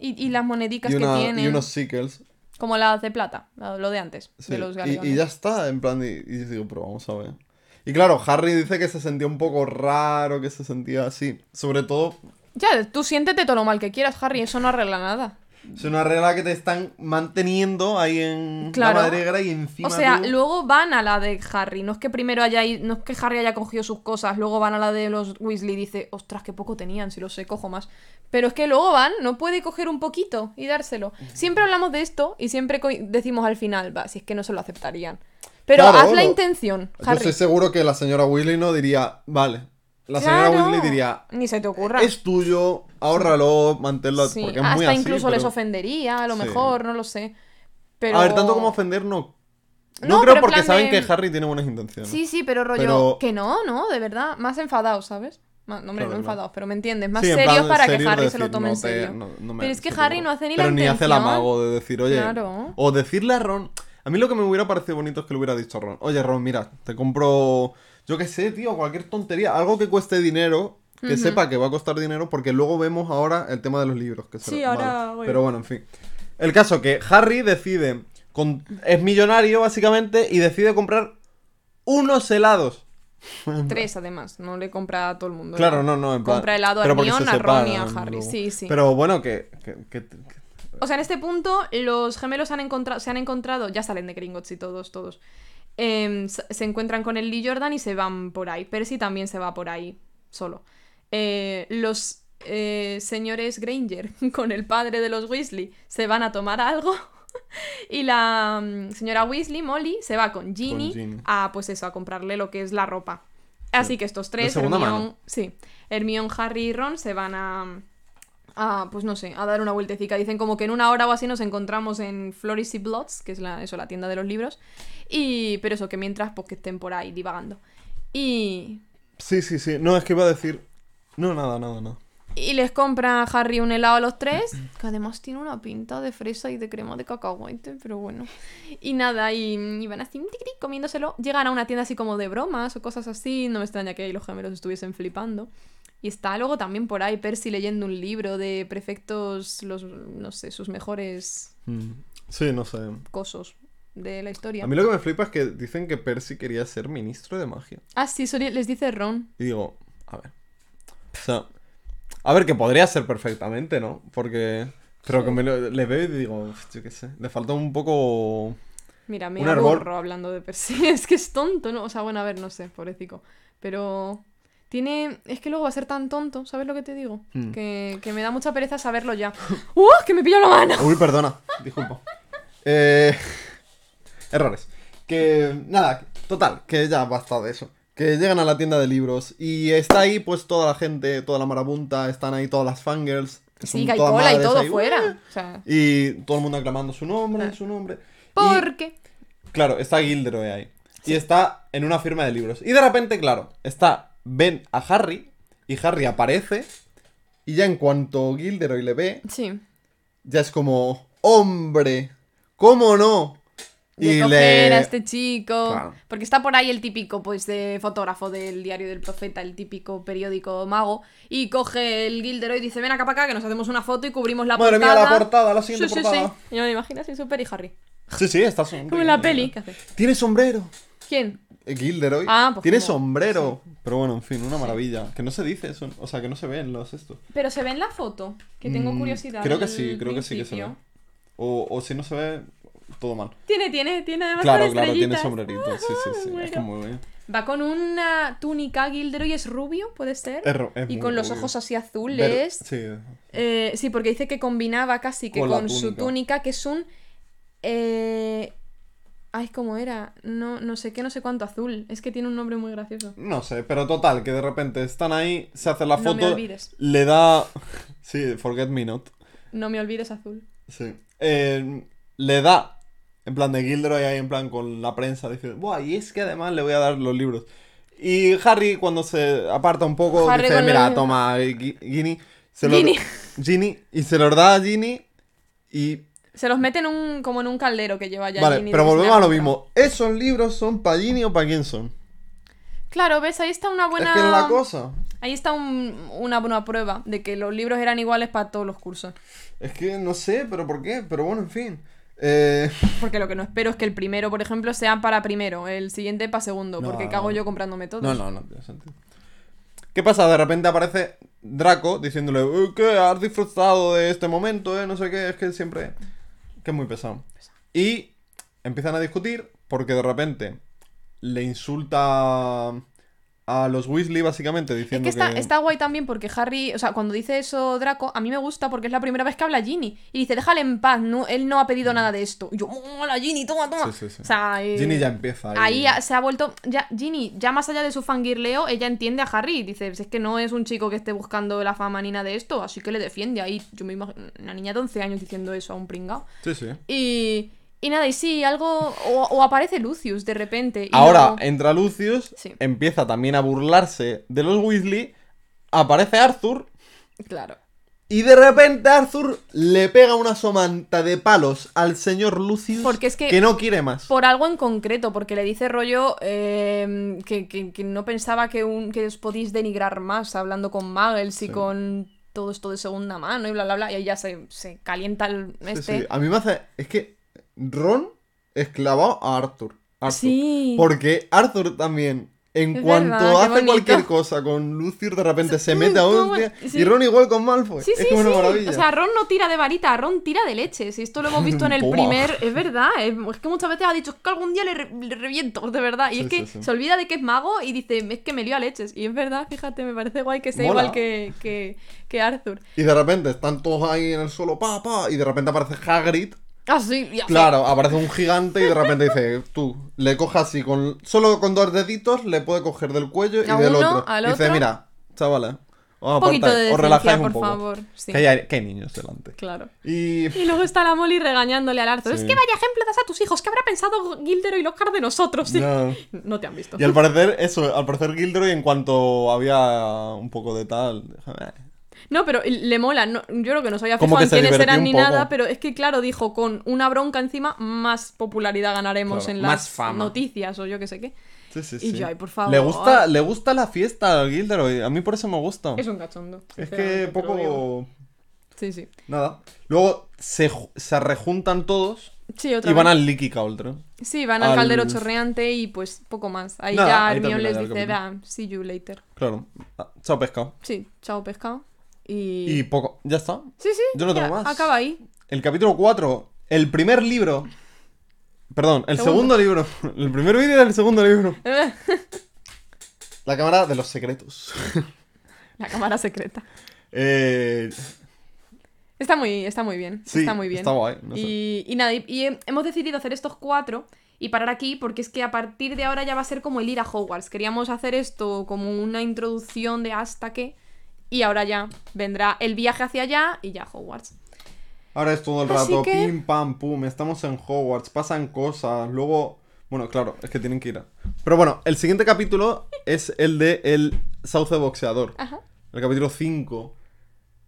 Y, y las monedicas y, una- que tienen. y unos sickles. Como las de plata, lo de antes, Sí, de los y, galeones. y ya está, en plan, y, digo, pero vamos a ver. Y claro, Harry dice que se sentía un poco raro, que se sentía así. Sobre todo, Ya, tú siéntete todo lo mal que quieras, Harry, eso no arregla nada. es una regla que te están manteniendo ahí en Claro. la madriguera y encima O sea, tú- luego van a la de Harry. No es que primero haya ido- no es que Harry haya cogido sus cosas, luego van a la de los Weasley y dice, ostras, qué poco tenían, si lo sé, cojo más. Pero es que luego van, no puede coger un poquito y dárselo. Siempre hablamos de esto y siempre decimos al final, va, si es que no se lo aceptarían. Pero Claro, haz la intención, Yo Harry. estoy seguro que la señora Weasley no diría, vale. La señora Claro. Weasley diría, Ni se te ocurra. es tuyo, ahórralo, manténlo, Sí, porque es hasta muy así, incluso les pero- ofendería, a lo Sí. mejor, no lo sé. Pero... A ver, tanto como ofender no. No, No, creo pero porque saben de- que Harry tiene buenas intenciones. Sí, sí, pero rollo. Pero- Que no, no, de verdad. Más enfadados, ¿sabes? Más- no, hombre, Claro, no enfadados, pero me entiendes. Más Sí, serios plan, para que Harry se lo tome no en te- serio. no- no me- pero es que Harry no hace ni Pero la ni hace el intención. amago de decir, oye. Claro. O decirle a Ron. A mí lo que me hubiera parecido bonito es que le hubiera dicho a Ron, oye Ron, mira, te compro. Yo qué sé, tío, cualquier tontería. Algo que cueste dinero. Que sepa que va a costar dinero. Porque luego vemos ahora el tema de los libros. Que Sí, será- ahora, vale. bueno. Pero bueno, en fin. El caso que Harry decide. con- es millonario, básicamente. Y decide comprar unos helados. <laughs> Tres, además. No le compra a todo el mundo. Claro, helado. no, no, en plan- Compra helado a Hermione, a Ron y a Harry. luego. Sí, sí. Pero bueno, que, que- que- que- O sea, en este punto, los gemelos han encontrado, se han encontrado, ya salen de Gringotts y todos, todos. Em, se encuentran con el Lee Jordan y se van por ahí. Percy también se va por ahí, solo. Eh, los eh, señores Granger, <laughs> con el padre de los Weasley, se van a tomar algo. <laughs> y la mm, señora Weasley, Molly, se va con Ginny, Ginny. a, pues eso, a comprarle lo que es la ropa. Así que estos tres, Hermione, sí, Hermione, Harry y Ron se van a, a, pues no sé, a dar una vueltecica. Dicen como que en una hora o así nos encontramos en Floris y Bloods, que es la, eso, la tienda de los libros. Y, pero eso, que mientras, pues que estén por ahí divagando. Y, Sí, sí, sí. No, es que iba a decir. No, nada, nada, nada. y les compra Harry un helado a los tres, que además tiene una pinta de fresa y de crema de cacahuete, pero bueno. Y nada, y, y van así tic, tic, comiéndoselo. Llegan a una tienda así como de bromas o cosas así, no me extraña que ahí los gemelos estuviesen flipando. Y está luego también por ahí Percy leyendo un libro de prefectos, los, no sé, sus mejores Mm. Sí, no sé. cosos de la historia. A mí lo que me flipa es que dicen que Percy quería ser ministro de magia. Ah, sí, eso les dice Ron. Y digo, a ver. O sea, a ver, que podría ser perfectamente, ¿no? Porque. Pero que me lo- le veo y digo, yo qué sé. Le falta un poco. Mira, me árbol. aburro hablando de Percy. <laughs> Es que es tonto, ¿no? O sea, bueno, a ver, no sé, pobrecito. Pero tiene... Es que luego va a ser tan tonto, ¿sabes lo que te digo? Hmm. Que, que me da mucha pereza saberlo ya. <laughs> ¡Uh! ¡Que me pilla la mano! Uy, perdona. Disculpa. Eh... Errores. Que. Nada, total, que ya basta de eso. Que llegan a la tienda de libros y está ahí, pues toda la gente, toda la marabunta, están ahí todas las fangirls. Sí, que hay cola y todo ahí, fuera. "Ué". O sea, Y todo el mundo aclamando su nombre, Ah. su nombre. Y- ¿por qué? Claro, está Gilderoy ahí. Y está en una firma de libros. Y de repente, claro, está. Ven a Harry. Y Harry aparece. Y ya en cuanto Gilderoy le ve, Sí. ya es como. ¡Hombre! ¿Cómo no? De coger a este chico. Claro. Porque está por ahí el típico, pues, de fotógrafo del diario del profeta, el típico periódico mago. Y coge el Gilderoy y dice: Ven acá para acá, que nos hacemos una foto y cubrimos la Madre mía, portada. la portada, la siguiente sí, sí, portada. Sí, Y me imagino así, Super y Harry. Sí, sí, está sonriendo. Como en la peli. ¿Qué hace? Tiene sombrero. ¿Quién? Gilderoy. Ah, pues Tiene como- sombrero. Pero bueno, en fin, una maravilla. Que no se dice eso. O sea, que no se ven los estos. Pero se ve en la foto, que tengo Mm, curiosidad. Creo que sí, creo que sí que se ve. O, o si no se ve, todo mal. Tiene, tiene, tiene además Claro, claro, tiene sombrerito. Sí, sí, sí. Es Bueno. que muy bien. Va con una túnica Gilderoy, es rubio, puede ser. Es es y con los rubio. ojos así Ver- azules. Sí. Eh, sí, porque dice que combinaba casi que Con con, su túnica. túnica, que es un. Eh... Ay, ¿cómo era? No, no sé qué, no sé cuánto azul. Es que tiene un nombre muy gracioso. No sé, pero total, que de repente están ahí, se hace la No foto, me olvides. le da... <laughs> Sí, forget me not. No me olvides azul. Sí. Eh, le da, en plan de Gilderoy ahí, en plan con la prensa, dice, Buah, y es que además le voy a dar los libros. Y Harry, cuando se aparta un poco, Harry dice, mira, los- toma, Gi- Ginny. Se Ginny. Ginny, y se los da a Ginny y... Se los mete en un, como en un caldero que lleva ya vale, pero volvemos a lo mismo. ¿Esos libros son para Ginny o para quién son? Claro, ¿ves? Ahí está una buena. Es que es la cosa. Ahí está un- una buena prueba de que los libros eran iguales para todos los cursos. Es que no sé, pero ¿por qué? Pero bueno, en fin. Eh... <laughs> Porque lo que no espero es que el primero, por ejemplo, sea para primero, el siguiente para segundo, No, porque cago no. yo comprándome todo. No, no, no tiene sentido. ¿Qué pasa? De repente aparece Draco diciéndole, "Eh, ¿qué? ¿Has disfrutado de este momento? Eh? No sé qué, es que siempre... Que es muy pesado. Y empiezan a discutir porque de repente le insulta a los Weasley básicamente Es diciendo que está, que... está guay también porque Harry, o sea, cuando dice eso Draco, a mí me gusta porque es la primera vez que habla Ginny. Y dice, déjale en paz, no, él no ha pedido nada de esto. Y yo, hola Ginny, toma, toma. Mm. Sí, sí, sí. O sea, eh, Ginny ya empieza. Ahí ya se ha vuelto. Ya, Ginny, ya más allá de su fangirleo, ella entiende a Harry. Dice: "Pues Es que no es un chico que esté buscando la fama ni nada de esto, así que le defiende. Ahí, yo me imagino. Una niña de 11 años diciendo eso a un pringao. Sí, sí. Y. Y nada, y sí, algo. O, o aparece Lucius de repente. y Ahora entra Lucius, Sí. empieza también a burlarse de los Weasley, aparece Arthur Claro. Y de repente Arthur le pega una somanta de palos al señor Lucius Porque es que- no quiere más. Por algo en concreto, porque le dice rollo eh, que, que- que no pensaba que, un, que os podéis denigrar más hablando con Muggles y Sí. con todo esto de segunda mano y bla, bla, bla. Y ahí ya se, se calienta el Sí, este. sí. A mí me hace... Es que Ron es clavado a Arthur. Arthur. Sí. Porque Arthur también En Es cuanto verdad, hace cualquier cosa con Lucius, de repente se mete a hostia. sí. Y Ron igual con Malfoy. Sí, es como una maravilla. O sea, Ron no tira de varita, Ron tira de leches. Y esto lo hemos visto en el <laughs> primer. Es verdad, es, es que muchas veces ha dicho "Es que algún día le, re- le reviento, de verdad. Y es que se olvida de que es mago y dice, es que me lío a leches. Y es verdad, fíjate, me parece guay que sea Mola. igual que, que, que Arthur. Y de repente están todos ahí en el suelo, pa, pa. Y de repente aparece Hagrid. Ah. Claro, aparece un gigante y de repente dice, tú, le coja así, con solo con dos deditos, le puede coger del cuello y A del uno, otro. al dice, mira, chavales, os Un poquito apartáis, de os relajáis por un poco. favor. Sí. Que, hay, que hay niños delante. Claro. Y... Y luego está la Molly regañándole al Arthur. Sí. Es que vaya ejemplo das a tus hijos. ¿Qué habrá pensado Gilderoy Lockhart de nosotros? Sí. <laughs> No. No te han visto. Y al parecer, eso, al parecer Gilderoy en cuanto había un poco de tal... No, pero le mola. no- yo creo que no sabía fijado en quiénes eran ni nada, pero es que, claro, dijo, con una bronca encima, más popularidad ganaremos Claro, en las fama. noticias o yo qué sé qué. Sí, sí, Y sí. yo, ay, por favor. Le gusta, le gusta la fiesta al Gilderoy. A mí por eso me gusta. Es un cachondo. Es que poco... Sí, sí. Nada. Luego se, se rejuntan todos Sí, otra y van vez. al Leaky Cauldron. Sí, van al, al- caldero chorreante y pues poco más. Ahí Nada, ya Hermione les dice, see you later. Claro. Ah, Chao, pescado. Sí, chao pescado. Y... Y poco. Ya está. Sí, sí. Yo no tengo más. Acaba ahí. El capítulo 4. El primer libro. Perdón, el Segundo. segundo, libro. <laughs> El primer vídeo del segundo libro. <laughs> La cámara de los secretos. <laughs> La cámara secreta. eh, Está muy, está muy bien. sí, está muy bien. Está guay. no sé. Y, y nada, y, y he- hemos decidido hacer estos cuatro y parar aquí porque es que a partir de ahora ya va a ser como el ir a Hogwarts. Queríamos hacer esto como una introducción de hasta qué y ahora ya vendrá el viaje hacia allá y ya Hogwarts. Ahora es todo el Así rato. que- Pim, pam, pum. Estamos en Hogwarts. Pasan cosas. Luego. Bueno, claro, es que tienen que ir. a- Pero bueno, el siguiente capítulo es el de el Sauce Boxeador. Ajá. El capítulo 5.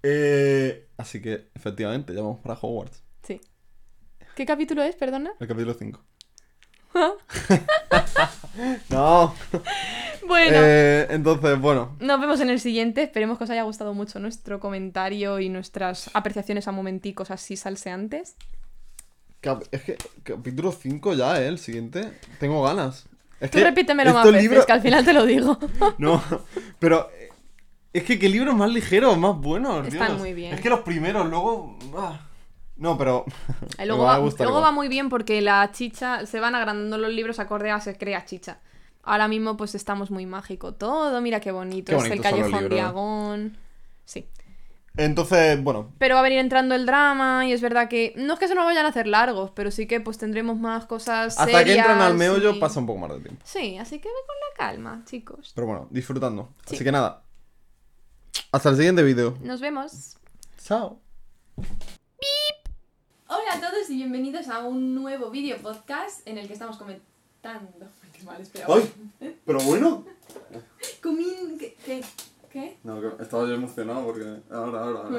Eh, así que, efectivamente, ya vamos para Hogwarts. Sí. ¿Qué capítulo es, perdona? El capítulo 5. <laughs> no. Bueno. Eh, entonces, bueno. Nos vemos en el siguiente. Esperemos que os haya gustado mucho nuestro comentario y nuestras apreciaciones a momenticos así salseantes. cap- es que capítulo 5 ya, ¿eh? El siguiente. Tengo ganas. Es Tú que repítemelo más estos veces, libros- que al final te lo digo. <laughs> No, pero eh, es que qué libros más ligeros, más buenos. Están Dios. muy bien. Es que los primeros, luego. ah. No, pero. <laughs> Luego va luego igual. va muy bien porque la chicha, se van agrandando los libros acorde a se crea chicha. Ahora mismo pues estamos muy mágico todo, mira qué bonito, Qué es el callejón. Diagón. Sí. Entonces, bueno. Pero va a venir entrando el drama y es verdad que no es que se nos vayan a hacer largos, pero sí que pues tendremos más cosas Hasta que entran al meollo y- pasa un poco más de tiempo. Sí, así que ve con la calma, chicos. Pero bueno, disfrutando. Sí. Así que nada. Hasta el siguiente vídeo. Nos vemos. Chao. Hola a todos y bienvenidos a un nuevo vídeo podcast en el que estamos comentando. Mal, espera. ¡Ay! Pero bueno. Comin... ¿Qué? ¿Qué? No, estaba yo emocionado porque. Ahora, ahora, ahora. Bueno.